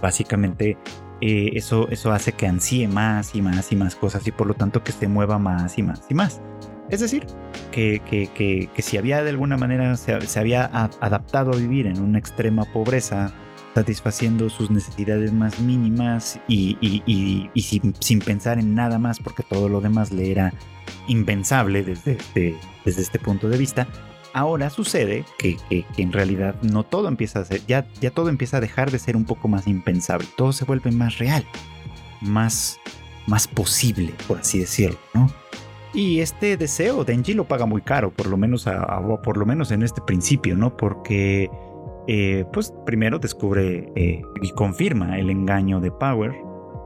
básicamente eh, eso, eso hace que ansíe más y más y más cosas y por lo tanto que se mueva más y más y más. Es decir, que, que, si había de alguna manera se, había adaptado a vivir en una extrema pobreza satisfaciendo sus necesidades más mínimas y, sin, pensar en nada más, porque todo lo demás le era impensable desde, desde este punto de vista. Ahora sucede que, en realidad no todo empieza a ser, ya, ya todo empieza a dejar de ser un poco más impensable, todo se vuelve más real, más, más posible, por así decirlo, ¿no? Y este deseo Denji lo paga muy caro, por lo menos, por lo menos en este principio, ¿no? Porque, eh, pues primero descubre eh, y confirma el engaño de Power,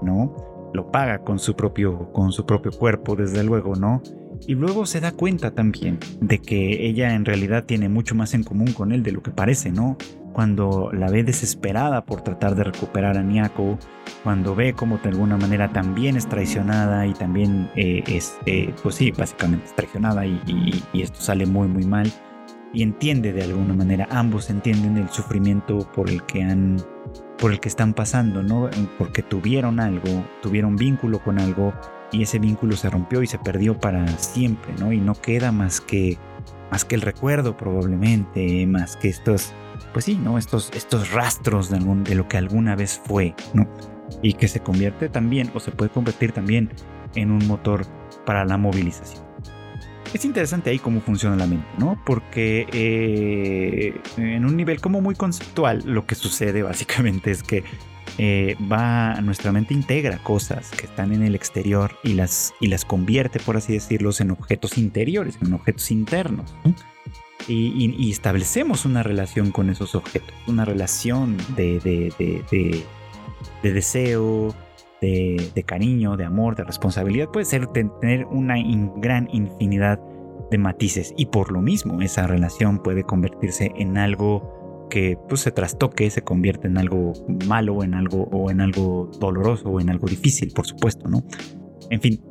¿no? Lo paga con su propio, con su propio cuerpo, desde luego, ¿no? Y luego se da cuenta también de que ella en realidad tiene mucho más en común con él de lo que parece, ¿no? Cuando la ve desesperada por tratar de recuperar a Niako, cuando ve como de alguna manera también es traicionada y también eh, es, eh, pues sí, básicamente es traicionada y, y, esto sale muy muy mal y entiende de alguna manera, ambos entienden el sufrimiento por el que han, por el que están pasando, ¿no? Porque tuvieron algo, tuvieron vínculo con algo y ese vínculo se rompió y se perdió para siempre, ¿no? Y no queda más que más que el recuerdo probablemente, más que estos, pues sí, ¿no? Estos, estos rastros de, lo que alguna vez fue, ¿no? Y que se convierte también, o se puede convertir también en un motor para la movilización. Es interesante ahí cómo funciona la mente, ¿no? Porque eh, en un nivel como muy conceptual, lo que sucede básicamente es que eh, va, nuestra mente integra cosas que están en el exterior y las, y las convierte, por así decirlo, en objetos interiores, en objetos internos. Y, establecemos una relación con esos objetos, una relación de, de, deseo, de, cariño, de amor, de responsabilidad. Puede ser tener una gran infinidad de matices y por lo mismo esa relación puede convertirse en algo que pues, se trastoque, se convierte en algo malo, en algo, o en algo doloroso, o en algo difícil, por supuesto, ¿no? En fin,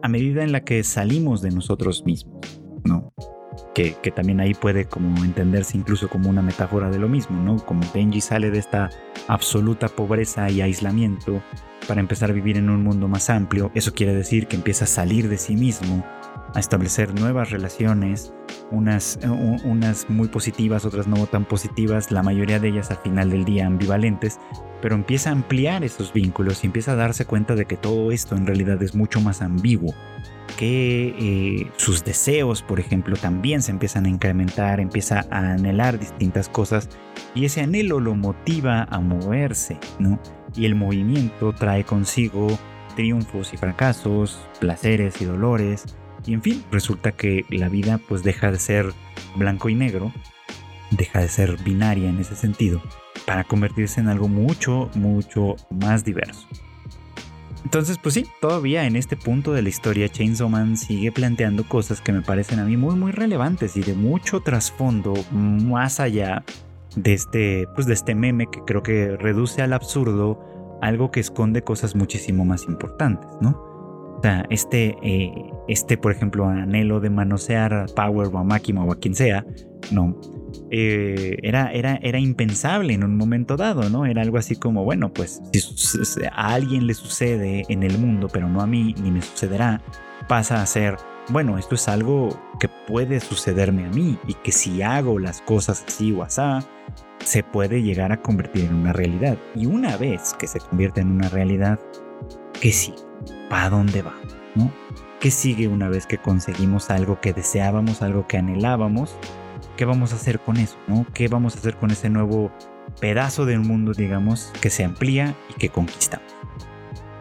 a medida en la que salimos de nosotros mismos, ¿no? Que, que, también ahí puede como entenderse incluso como una metáfora de lo mismo, ¿no? Como Benji sale de esta absoluta pobreza y aislamiento para empezar a vivir en un mundo más amplio, eso quiere decir que empieza a salir de sí mismo, a establecer nuevas relaciones, unas, eh, unas muy positivas, otras no tan positivas, la mayoría de ellas al final del día ambivalentes, pero empieza a ampliar esos vínculos y empieza a darse cuenta de que todo esto en realidad es mucho más ambiguo, que eh, sus deseos, por ejemplo, también se empiezan a incrementar, empieza a anhelar distintas cosas y ese anhelo lo motiva a moverse, ¿no? Y el movimiento trae consigo triunfos y fracasos, placeres y dolores, y en fin, resulta que la vida pues deja de ser blanco y negro, deja de ser binaria en ese sentido, para convertirse en algo mucho, mucho más diverso. Entonces, pues sí, todavía en este punto de la historia Chainsaw Man sigue planteando cosas que me parecen a mí muy muy relevantes y de mucho trasfondo más allá de este pues de este meme que creo que reduce al absurdo algo que esconde cosas muchísimo más importantes, ¿no? Sea, este, eh, este, por ejemplo, anhelo de manosear a Power o a Máquina o a quien sea, no. Eh, era, era, era impensable en un momento dado, ¿no? Era algo así como, bueno, pues si a alguien le sucede en el mundo, pero no a mí, ni me sucederá, pasa a ser, bueno, esto es algo que puede sucederme a mí y que si hago las cosas así o así, se puede llegar a convertir en una realidad. Y una vez que se convierte en una realidad, que sí, ¿para dónde va? ¿no? ¿Qué sigue una vez que conseguimos algo que deseábamos, algo que anhelábamos? ¿Qué vamos a hacer con eso? ¿no? ¿Qué vamos a hacer con ese nuevo pedazo del mundo, digamos, que se amplía y que conquistamos?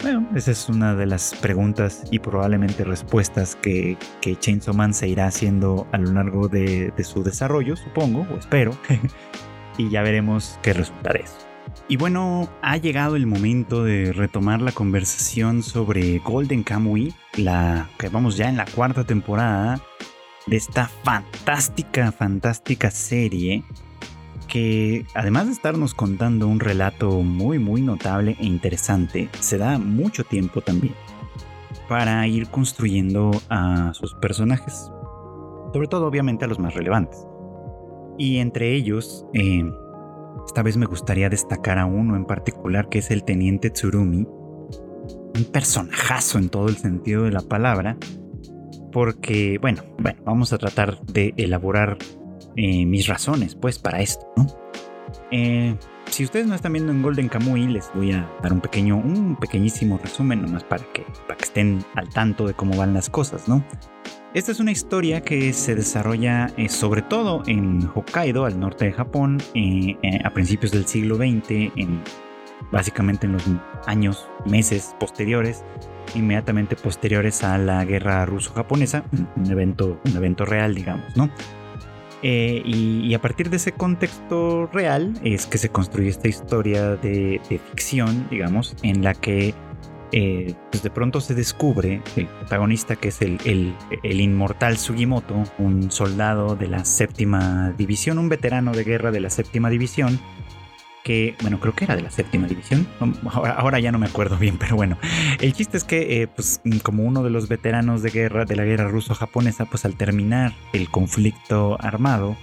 Bueno, esa es una de las preguntas y probablemente respuestas que, que Chainsaw Man se irá haciendo a lo largo de, de su desarrollo, supongo, o espero. y ya veremos qué resulta de eso. Y bueno, ha llegado el momento de retomar la conversación sobre Golden Kamuy, la que vamos ya en la cuarta temporada de esta fantástica, fantástica serie que además de estarnos contando un relato muy, muy notable e interesante, se da mucho tiempo también para ir construyendo a sus personajes, sobre todo obviamente a los más relevantes. Y entre ellos, eh, esta vez me gustaría destacar a uno en particular que es el teniente Tsurumi. Un personajazo en todo el sentido de la palabra. Porque, bueno, bueno, vamos a tratar de elaborar eh, mis razones, pues, para esto, ¿no? Eh, si ustedes no están viendo en Golden Kamuy, les voy a dar un pequeño, un pequeñísimo resumen nomás para que, para que estén al tanto de cómo van las cosas, ¿no? Esta es una historia que se desarrolla eh, sobre todo en Hokkaido, al norte de Japón, eh, eh, a principios del siglo XX, en, básicamente en los años, meses posteriores, inmediatamente posteriores a la guerra ruso-japonesa, un evento, un evento real, digamos, ¿no? y, a partir de ese contexto real es que se construye esta historia de ficción, digamos, en la que eh, pues de pronto se descubre el protagonista que es el, el, inmortal Sugimoto, un soldado de la séptima división, un veterano de guerra de la séptima división, que, bueno, creo que era de la séptima división, ahora, ya no me acuerdo bien, pero bueno, el chiste es que, eh, pues como uno de los veteranos de guerra, de la guerra ruso-japonesa, pues al terminar el conflicto armado,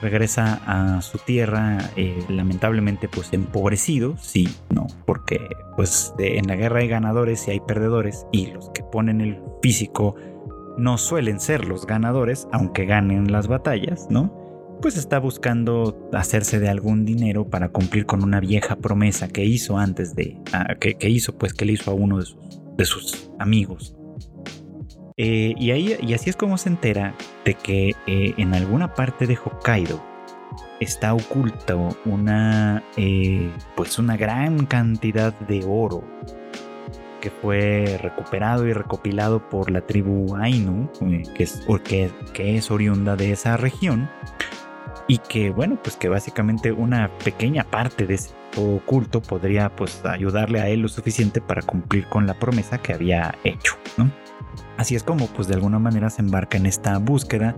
regresa a su tierra eh, lamentablemente pues empobrecido, sí, no, porque pues en la guerra hay ganadores y hay perdedores y los que ponen el físico no suelen ser los ganadores, aunque ganen las batallas, ¿no? Pues está buscando hacerse de algún dinero para cumplir con una vieja promesa que hizo antes de, ah, que, hizo pues que le hizo a uno de sus, de sus amigos. Eh, y, ahí, y así es como se entera de que eh, en alguna parte de Hokkaido está oculto una, eh, pues una gran cantidad de oro que fue recuperado y recopilado por la tribu Ainu, que es, que, que es oriunda de esa región, y que bueno, pues que básicamente una pequeña parte de ese oculto podría pues ayudarle a él lo suficiente para cumplir con la promesa que había hecho, ¿no? Así es como pues de alguna manera se embarca en esta búsqueda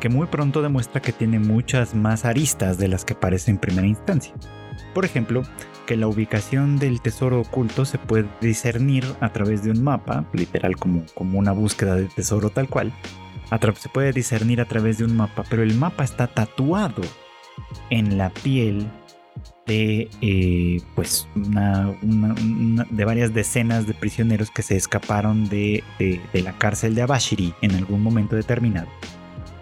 que muy pronto demuestra que tiene muchas más aristas de las que parece en primera instancia. Por ejemplo, que la ubicación del tesoro oculto se puede discernir a través de un mapa, literal como, como una búsqueda de tesoro tal cual. se puede discernir a través de un mapa, pero el mapa está tatuado en la piel de eh, pues una, de varias decenas de prisioneros que se escaparon de, la cárcel de Abashiri en algún momento determinado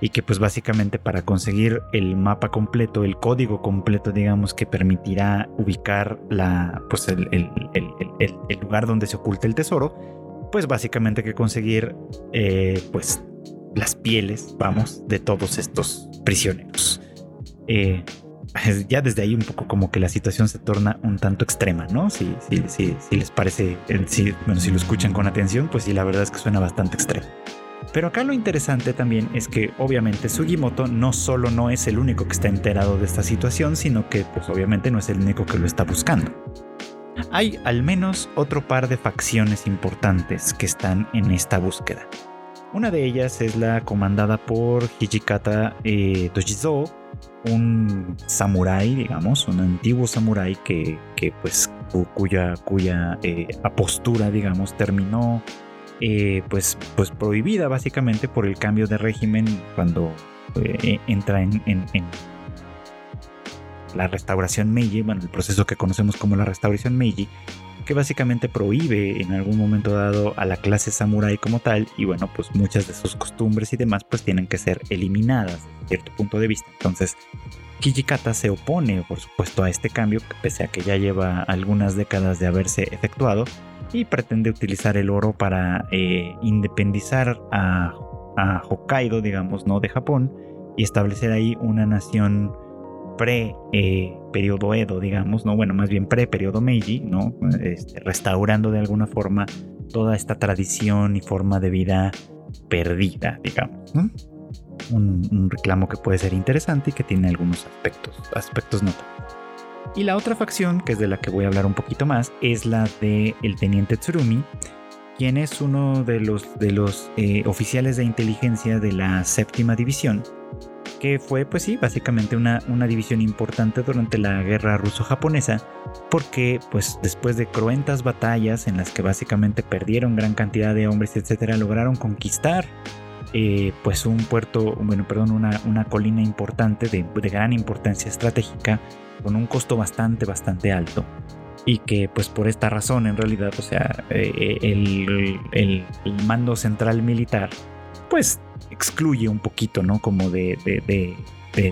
y que pues básicamente para conseguir el mapa completo, el código completo digamos que permitirá ubicar la pues el, lugar donde se oculta el tesoro, pues básicamente hay que conseguir eh, pues las pieles, vamos, de todos estos prisioneros. Eh, ya desde ahí un poco como que la situación se torna un tanto extrema, ¿no? Si, si, si, les parece, bueno, si lo escuchan con atención, pues sí, la verdad es que suena bastante extremo. Pero acá lo interesante también es que obviamente Sugimoto no solo no es el único que está enterado de esta situación, sino que pues obviamente no es el único que lo está buscando. Hay al menos otro par de facciones importantes que están en esta búsqueda. Una de ellas es la comandada por Hijikata eh, un samurái, digamos, un antiguo samurái que, pues cuya, cuya eh, apostura, digamos, terminó eh, pues, pues prohibida básicamente por el cambio de régimen cuando eh, entra en, la restauración Meiji, bueno, el proceso que conocemos como la restauración Meiji, que básicamente prohíbe en algún momento dado a la clase samurai como tal y bueno, pues muchas de sus costumbres y demás pues tienen que ser eliminadas desde cierto punto de vista. Entonces, Kijikata se opone, por supuesto, a este cambio, pese a que ya lleva algunas décadas de haberse efectuado, y pretende utilizar el oro para eh, independizar a, a, Hokkaido, digamos, ¿no? De Japón, y establecer ahí una nación pre-periodo eh, Edo, digamos, ¿no? Bueno, más bien pre-periodo Meiji, ¿no? Este, restaurando de alguna forma toda esta tradición y forma de vida perdida, digamos, un, reclamo que puede ser interesante y que tiene algunos aspectos, aspectos notables. Y la otra facción, que es de la que voy a hablar un poquito más, es la de el teniente Tsurumi, quien es uno de los, de los eh, oficiales de inteligencia de la séptima división, que fue pues sí, básicamente una, una división importante durante la guerra ruso-japonesa, porque pues después de cruentas batallas en las que básicamente perdieron gran cantidad de hombres, etcétera, lograron conquistar eh, pues un puerto, bueno, perdón, una, una colina importante de, de, gran importancia estratégica con un costo bastante, bastante alto. Y que pues por esta razón en realidad, o sea, eh, el, el, mando central militar pues excluye un poquito, ¿no? Como de,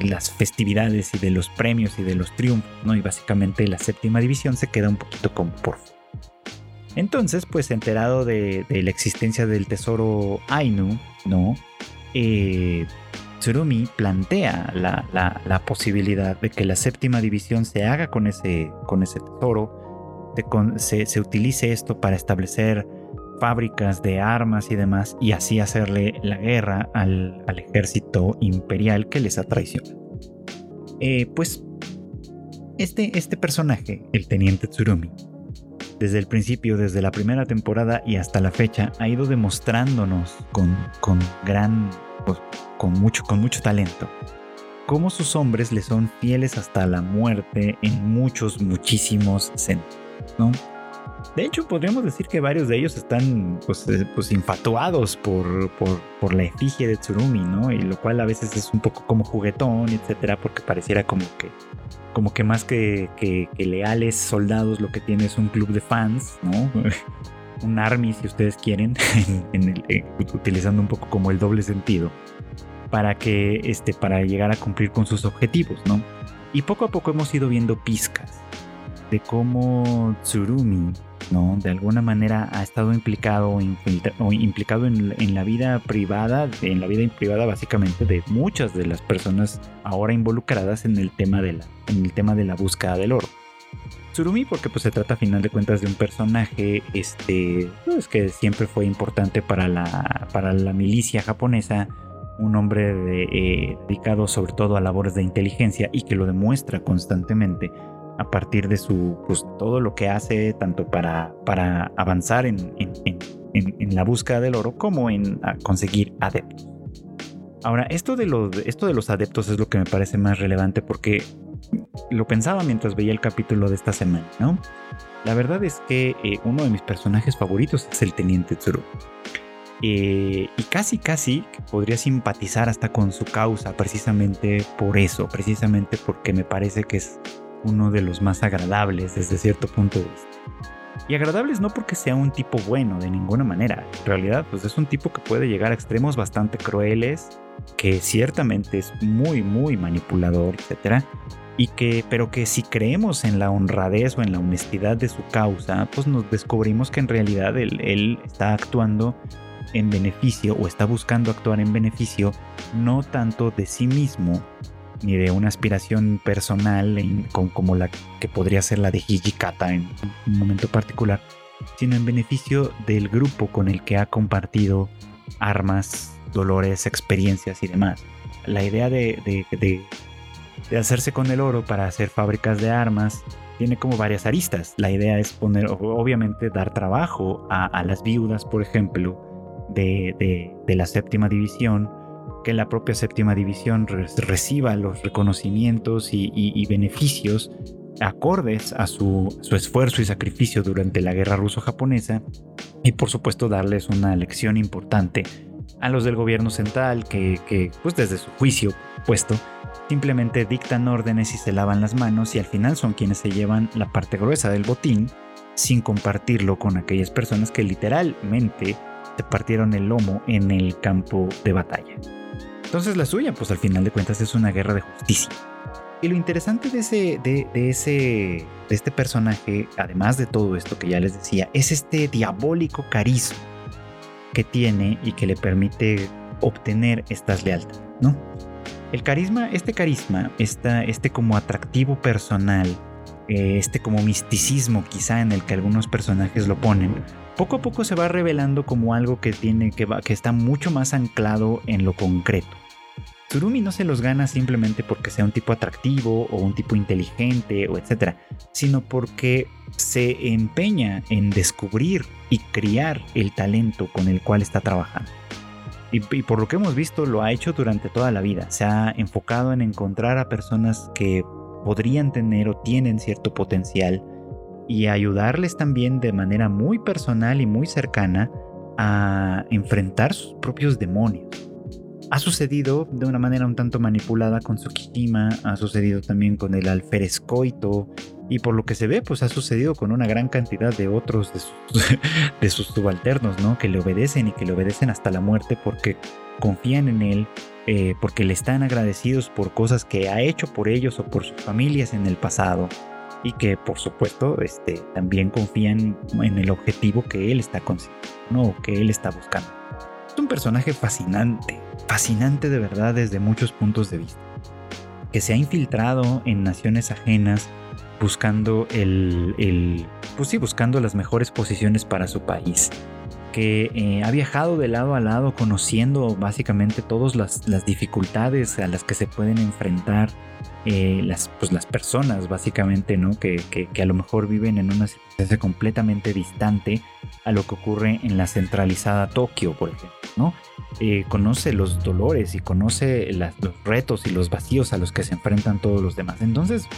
las festividades y de los premios y de los triunfos, ¿no? Y básicamente la séptima división se queda un poquito como por entonces, pues enterado de, la existencia del tesoro Ainu, ¿no? Eh, Tsurumi plantea la, posibilidad de que la séptima división se haga con ese, con ese tesoro, se, utilice esto para establecer fábricas de armas y demás y así hacerle la guerra al, ejército imperial que les ha traicionado. Eh, pues este, este personaje, el teniente Tsurumi, desde el principio, desde la primera temporada y hasta la fecha, ha ido demostrándonos con, con gran, pues, con, mucho, con mucho talento, cómo sus hombres le son fieles hasta la muerte en muchos, muchísimos sentidos, ¿no? De hecho, podríamos decir que varios de ellos están pues, eh, pues infatuados por, por, por, la efigie de Tsurumi, ¿no? Y lo cual a veces es un poco como juguetón, etcétera, porque pareciera como que como que más que, leales soldados lo que tiene es un club de fans, ¿no? un army si ustedes quieren, eh, utilizando un poco como el doble sentido, para que este, para llegar a cumplir con sus objetivos, ¿no? Y poco a poco hemos ido viendo pizcas de cómo Tsurumi ¿no? De alguna manera ha estado implicado o implicado en, la vida privada, en la vida privada básicamente de muchas de las personas ahora involucradas en el tema de la, en el tema de la búsqueda del oro. Tsurumi porque pues se trata a final de cuentas de un personaje este pues, que siempre fue importante para la, para la milicia japonesa, un hombre eh, dedicado sobre todo a labores de inteligencia y que lo demuestra constantemente a partir de su, pues, todo lo que hace, tanto para, para avanzar en, en, la búsqueda del oro como en conseguir adeptos. Ahora, esto de, los, esto de los adeptos es lo que me parece más relevante porque lo pensaba mientras veía el capítulo de esta semana, ¿no? La verdad es que eh, uno de mis personajes favoritos es el Teniente Tsuru. Eh, y casi, casi podría simpatizar hasta con su causa precisamente por eso, precisamente porque me parece que es uno de los más agradables desde cierto punto de vista. Y agradables no porque sea un tipo bueno de ninguna manera. En realidad, pues es un tipo que puede llegar a extremos bastante crueles, que ciertamente es muy, muy manipulador, etc. Y que, pero que si creemos en la honradez o en la honestidad de su causa, pues nos descubrimos que en realidad él, él está actuando en beneficio o está buscando actuar en beneficio no tanto de sí mismo, ni de una aspiración personal como la que podría ser la de Hijikata en un momento particular, sino en beneficio del grupo con el que ha compartido armas, dolores, experiencias y demás. La idea de, de, hacerse con el oro para hacer fábricas de armas tiene como varias aristas. La idea es poner, obviamente, dar trabajo a, las viudas, por ejemplo, de, de la séptima división, que la propia séptima división reciba los reconocimientos y, beneficios acordes a su, esfuerzo y sacrificio durante la guerra ruso-japonesa y por supuesto darles una lección importante a los del gobierno central que, pues desde su juicio puesto simplemente dictan órdenes y se lavan las manos y al final son quienes se llevan la parte gruesa del botín sin compartirlo con aquellas personas que literalmente se partieron el lomo en el campo de batalla. Entonces la suya, pues al final de cuentas es una guerra de justicia. Y lo interesante de ese, de, ese, de este personaje, además de todo esto que ya les decía, es este diabólico carisma que tiene y que le permite obtener estas lealtades, ¿no? El carisma, este carisma, este como atractivo personal, eh, este como misticismo quizá en el que algunos personajes lo ponen, poco a poco se va revelando como algo que tiene que, va, que está mucho más anclado en lo concreto. Tsurumi no se los gana simplemente porque sea un tipo atractivo o un tipo inteligente o etcétera, sino porque se empeña en descubrir y criar el talento con el cual está trabajando. Y, por lo que hemos visto lo ha hecho durante toda la vida. Se ha enfocado en encontrar a personas que podrían tener o tienen cierto potencial y ayudarles también de manera muy personal y muy cercana a enfrentar sus propios demonios ha sucedido de una manera un tanto manipulada con Tsukishima, ha sucedido también con el alférez y por lo que se ve, pues ha sucedido con una gran cantidad de otros de sus, subalternos, ¿no? Que le obedecen y que le obedecen hasta la muerte porque confían en él, eh, porque le están agradecidos por cosas que ha hecho por ellos o por sus familias en el pasado y que por supuesto este, también confían en el objetivo que él está consiguiendo, ¿no? que él está buscando. Es un personaje fascinante, fascinante de verdad desde muchos puntos de vista, que se ha infiltrado en naciones ajenas buscando el, el pues sí, buscando las mejores posiciones para su país que eh, ha viajado de lado a lado conociendo básicamente todas las, las dificultades a las que se pueden enfrentar eh, las, pues las personas básicamente, ¿no? Que, que, a lo mejor viven en una circunstancia completamente distante a lo que ocurre en la centralizada Tokio, por ejemplo, ¿no? Eh, conoce los dolores y conoce los retos y los vacíos a los que se enfrentan todos los demás. Entonces,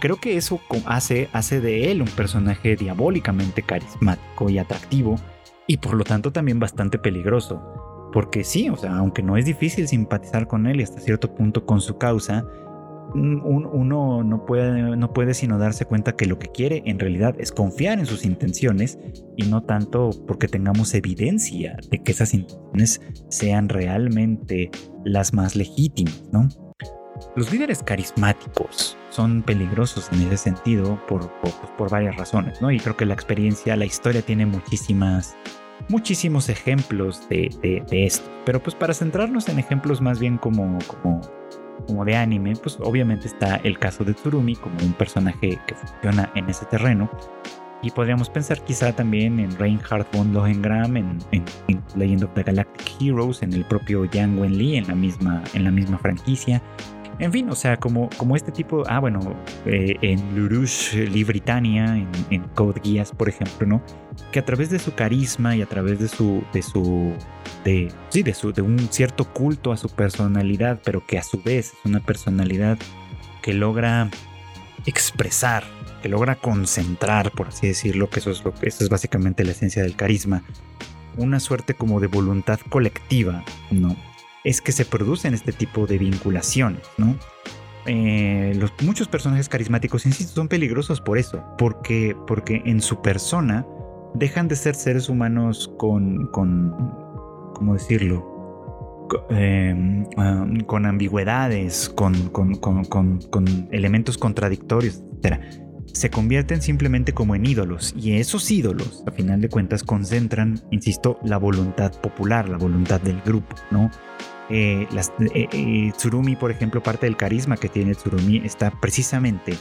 creo que eso hace, hace de él un personaje diabólicamente carismático y atractivo y por lo tanto también bastante peligroso. Porque sí, o sea, aunque no es difícil simpatizar con él y hasta cierto punto con su causa, uno no puede, no puede sino darse cuenta que lo que quiere en realidad es confiar en sus intenciones y no tanto porque tengamos evidencia de que esas intenciones sean realmente las más legítimas, ¿no? Los líderes carismáticos son peligrosos en ese sentido por, por, varias razones, ¿no? Y creo que la experiencia, la historia tiene muchísimas, muchísimos ejemplos de, de, esto. Pero pues para centrarnos en ejemplos más bien como, como, como de anime, pues obviamente está el caso de Tsurumi como un personaje que funciona en ese terreno. Y podríamos pensar quizá también en Reinhard von Lohengram, en, en, Legend of the Galactic Heroes, en el propio Yang Wenli, en la misma, en la misma franquicia. En fin, o sea, como, como este tipo, ah, bueno, eh, en Lurush Libritania, en, en Code Geass, por ejemplo, ¿no? Que a través de su carisma y a través de su, de su, de, sí, de su, de un cierto culto a su personalidad, pero que a su vez es una personalidad que logra expresar, que logra concentrar, por así decirlo, que eso es, lo, eso es básicamente la esencia del carisma, una suerte como de voluntad colectiva, ¿no? Es que se producen este tipo de vinculaciones, ¿no? Eh, los, muchos personajes carismáticos, insisto, son peligrosos por eso, porque, porque en su persona dejan de ser seres humanos con, con ¿cómo decirlo? Em, con ambigüedades, con, con, con, elementos contradictorios, etc. Se convierten simplemente como en ídolos y esos ídolos, a final de cuentas, concentran, insisto, la voluntad popular, la voluntad del grupo, ¿no? Eh, eh, eh, Tsurumi, por ejemplo, parte del carisma que tiene Tsurumi está precisamente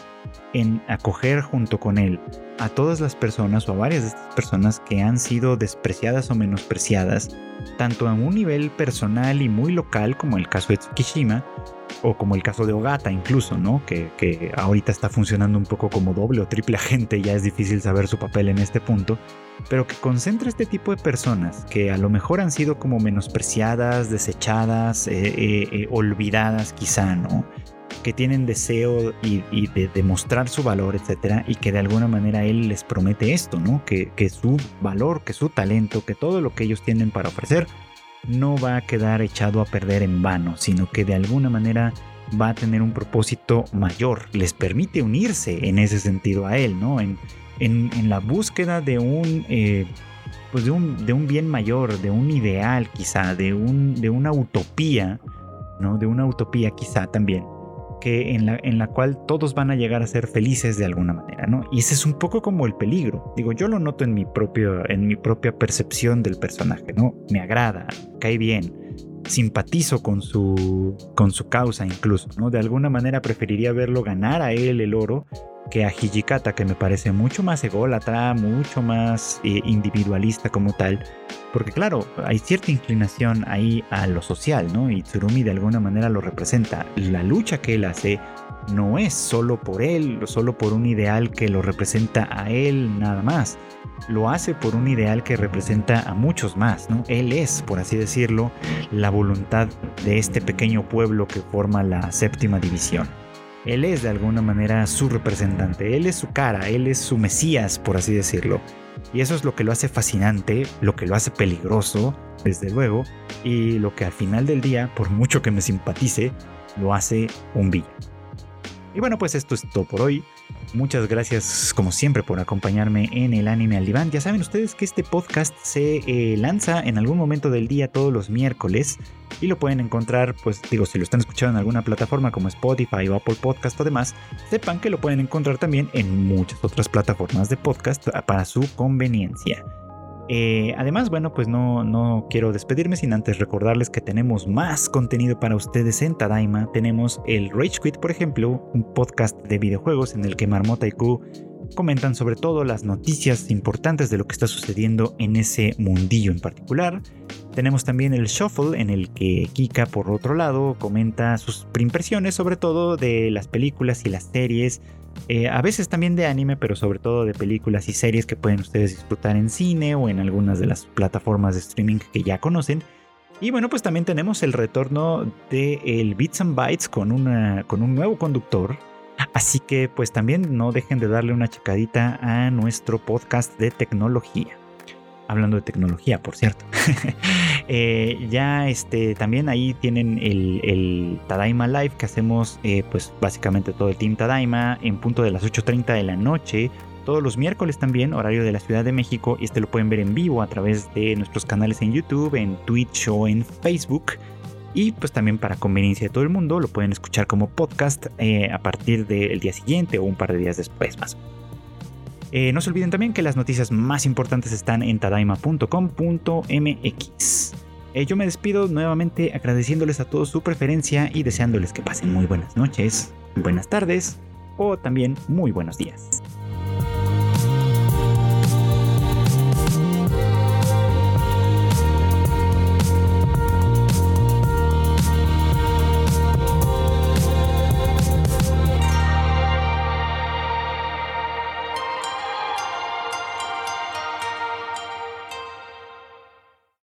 en acoger junto con él a todas las personas o a varias de estas personas que han sido despreciadas o menospreciadas, tanto a un nivel personal y muy local como el caso de Tsukishima, o como el caso de Ogata incluso, ¿no? Que, que, ahorita está funcionando un poco como doble o triple agente, ya es difícil saber su papel en este punto, pero que concentra este tipo de personas que a lo mejor han sido como menospreciadas, desechadas, eh, eh, eh, olvidadas quizá, ¿no? Que tienen deseo y, de demostrar su valor, etcétera, y que de alguna manera él les promete esto, ¿no? Que, su valor, que su talento, que todo lo que ellos tienen para ofrecer no va a quedar echado a perder en vano, sino que de alguna manera va a tener un propósito mayor, les permite unirse en ese sentido a él, ¿no? En, la búsqueda de un, eh, pues de un, de un bien mayor, de un ideal quizá, de, un, de una utopía, ¿no? De una utopía quizá también, que en, la, en la cual todos van a llegar a ser felices de alguna manera, ¿no? Y ese es un poco como el peligro. Digo, yo lo noto en mi, propio, en mi propia percepción del personaje, ¿no? Me agrada, cae bien, simpatizo con su, con su causa incluso, ¿no? De alguna manera preferiría verlo ganar a él el oro que a Hijikata, que me parece mucho más ególatra, mucho más eh, individualista como tal. Porque claro, hay cierta inclinación ahí a lo social, ¿no? Y Tsurumi de alguna manera lo representa. La lucha que él hace no es solo por él, solo por un ideal que lo representa a él nada más. Lo hace por un ideal que representa a muchos más, ¿no? Él es, por así decirlo, la voluntad de este pequeño pueblo que forma la séptima división. Él es de alguna manera su representante, él es su cara, él es su Mesías, por así decirlo. Y eso es lo que lo hace fascinante, lo que lo hace peligroso, desde luego, y lo que al final del día, por mucho que me simpatice, lo hace un villano. Y bueno, pues esto es todo por hoy. Muchas gracias como siempre por acompañarme en el anime al diván. Ya saben ustedes que este podcast se eh, lanza en algún momento del día todos los miércoles y lo pueden encontrar, pues digo, si lo están escuchando en alguna plataforma como Spotify o Apple Podcast o demás, sepan que lo pueden encontrar también en muchas otras plataformas de podcast para su conveniencia. Eh, además, bueno, pues no, no quiero despedirme sin antes recordarles que tenemos más contenido para ustedes en Tadaima. Tenemos el Rage Quit, por ejemplo, un podcast de videojuegos en el que Marmota y Q comentan sobre todo las noticias importantes de lo que está sucediendo en ese mundillo en particular. Tenemos también el Shuffle en el que Kika por otro lado comenta sus impresiones sobre todo de las películas y las series eh, a veces también de anime, pero sobre todo de películas y series que pueden ustedes disfrutar en cine o en algunas de las plataformas de streaming que ya conocen. Y bueno, pues también tenemos el retorno de el Bits and Bytes con, una, con un nuevo conductor. Así que pues también no dejen de darle una checadita a nuestro podcast de tecnología hablando de tecnología, por cierto. Eh, ya este, también ahí tienen el, Tadaima Live que hacemos eh, pues básicamente todo el Team Tadaima en punto de las 8.30 de la noche. Todos los miércoles también, horario de la Ciudad de México. Y este lo pueden ver en vivo a través de nuestros canales en YouTube, en Twitch o en Facebook. Y pues también para conveniencia de todo el mundo lo pueden escuchar como podcast eh, a partir del día siguiente o un par de días después más. Eh, no se olviden también que las noticias más importantes están en tadaima.com.mx. Eh, yo me despido nuevamente agradeciéndoles a todos su preferencia y deseándoles que pasen muy buenas noches, buenas tardes o también muy buenos días.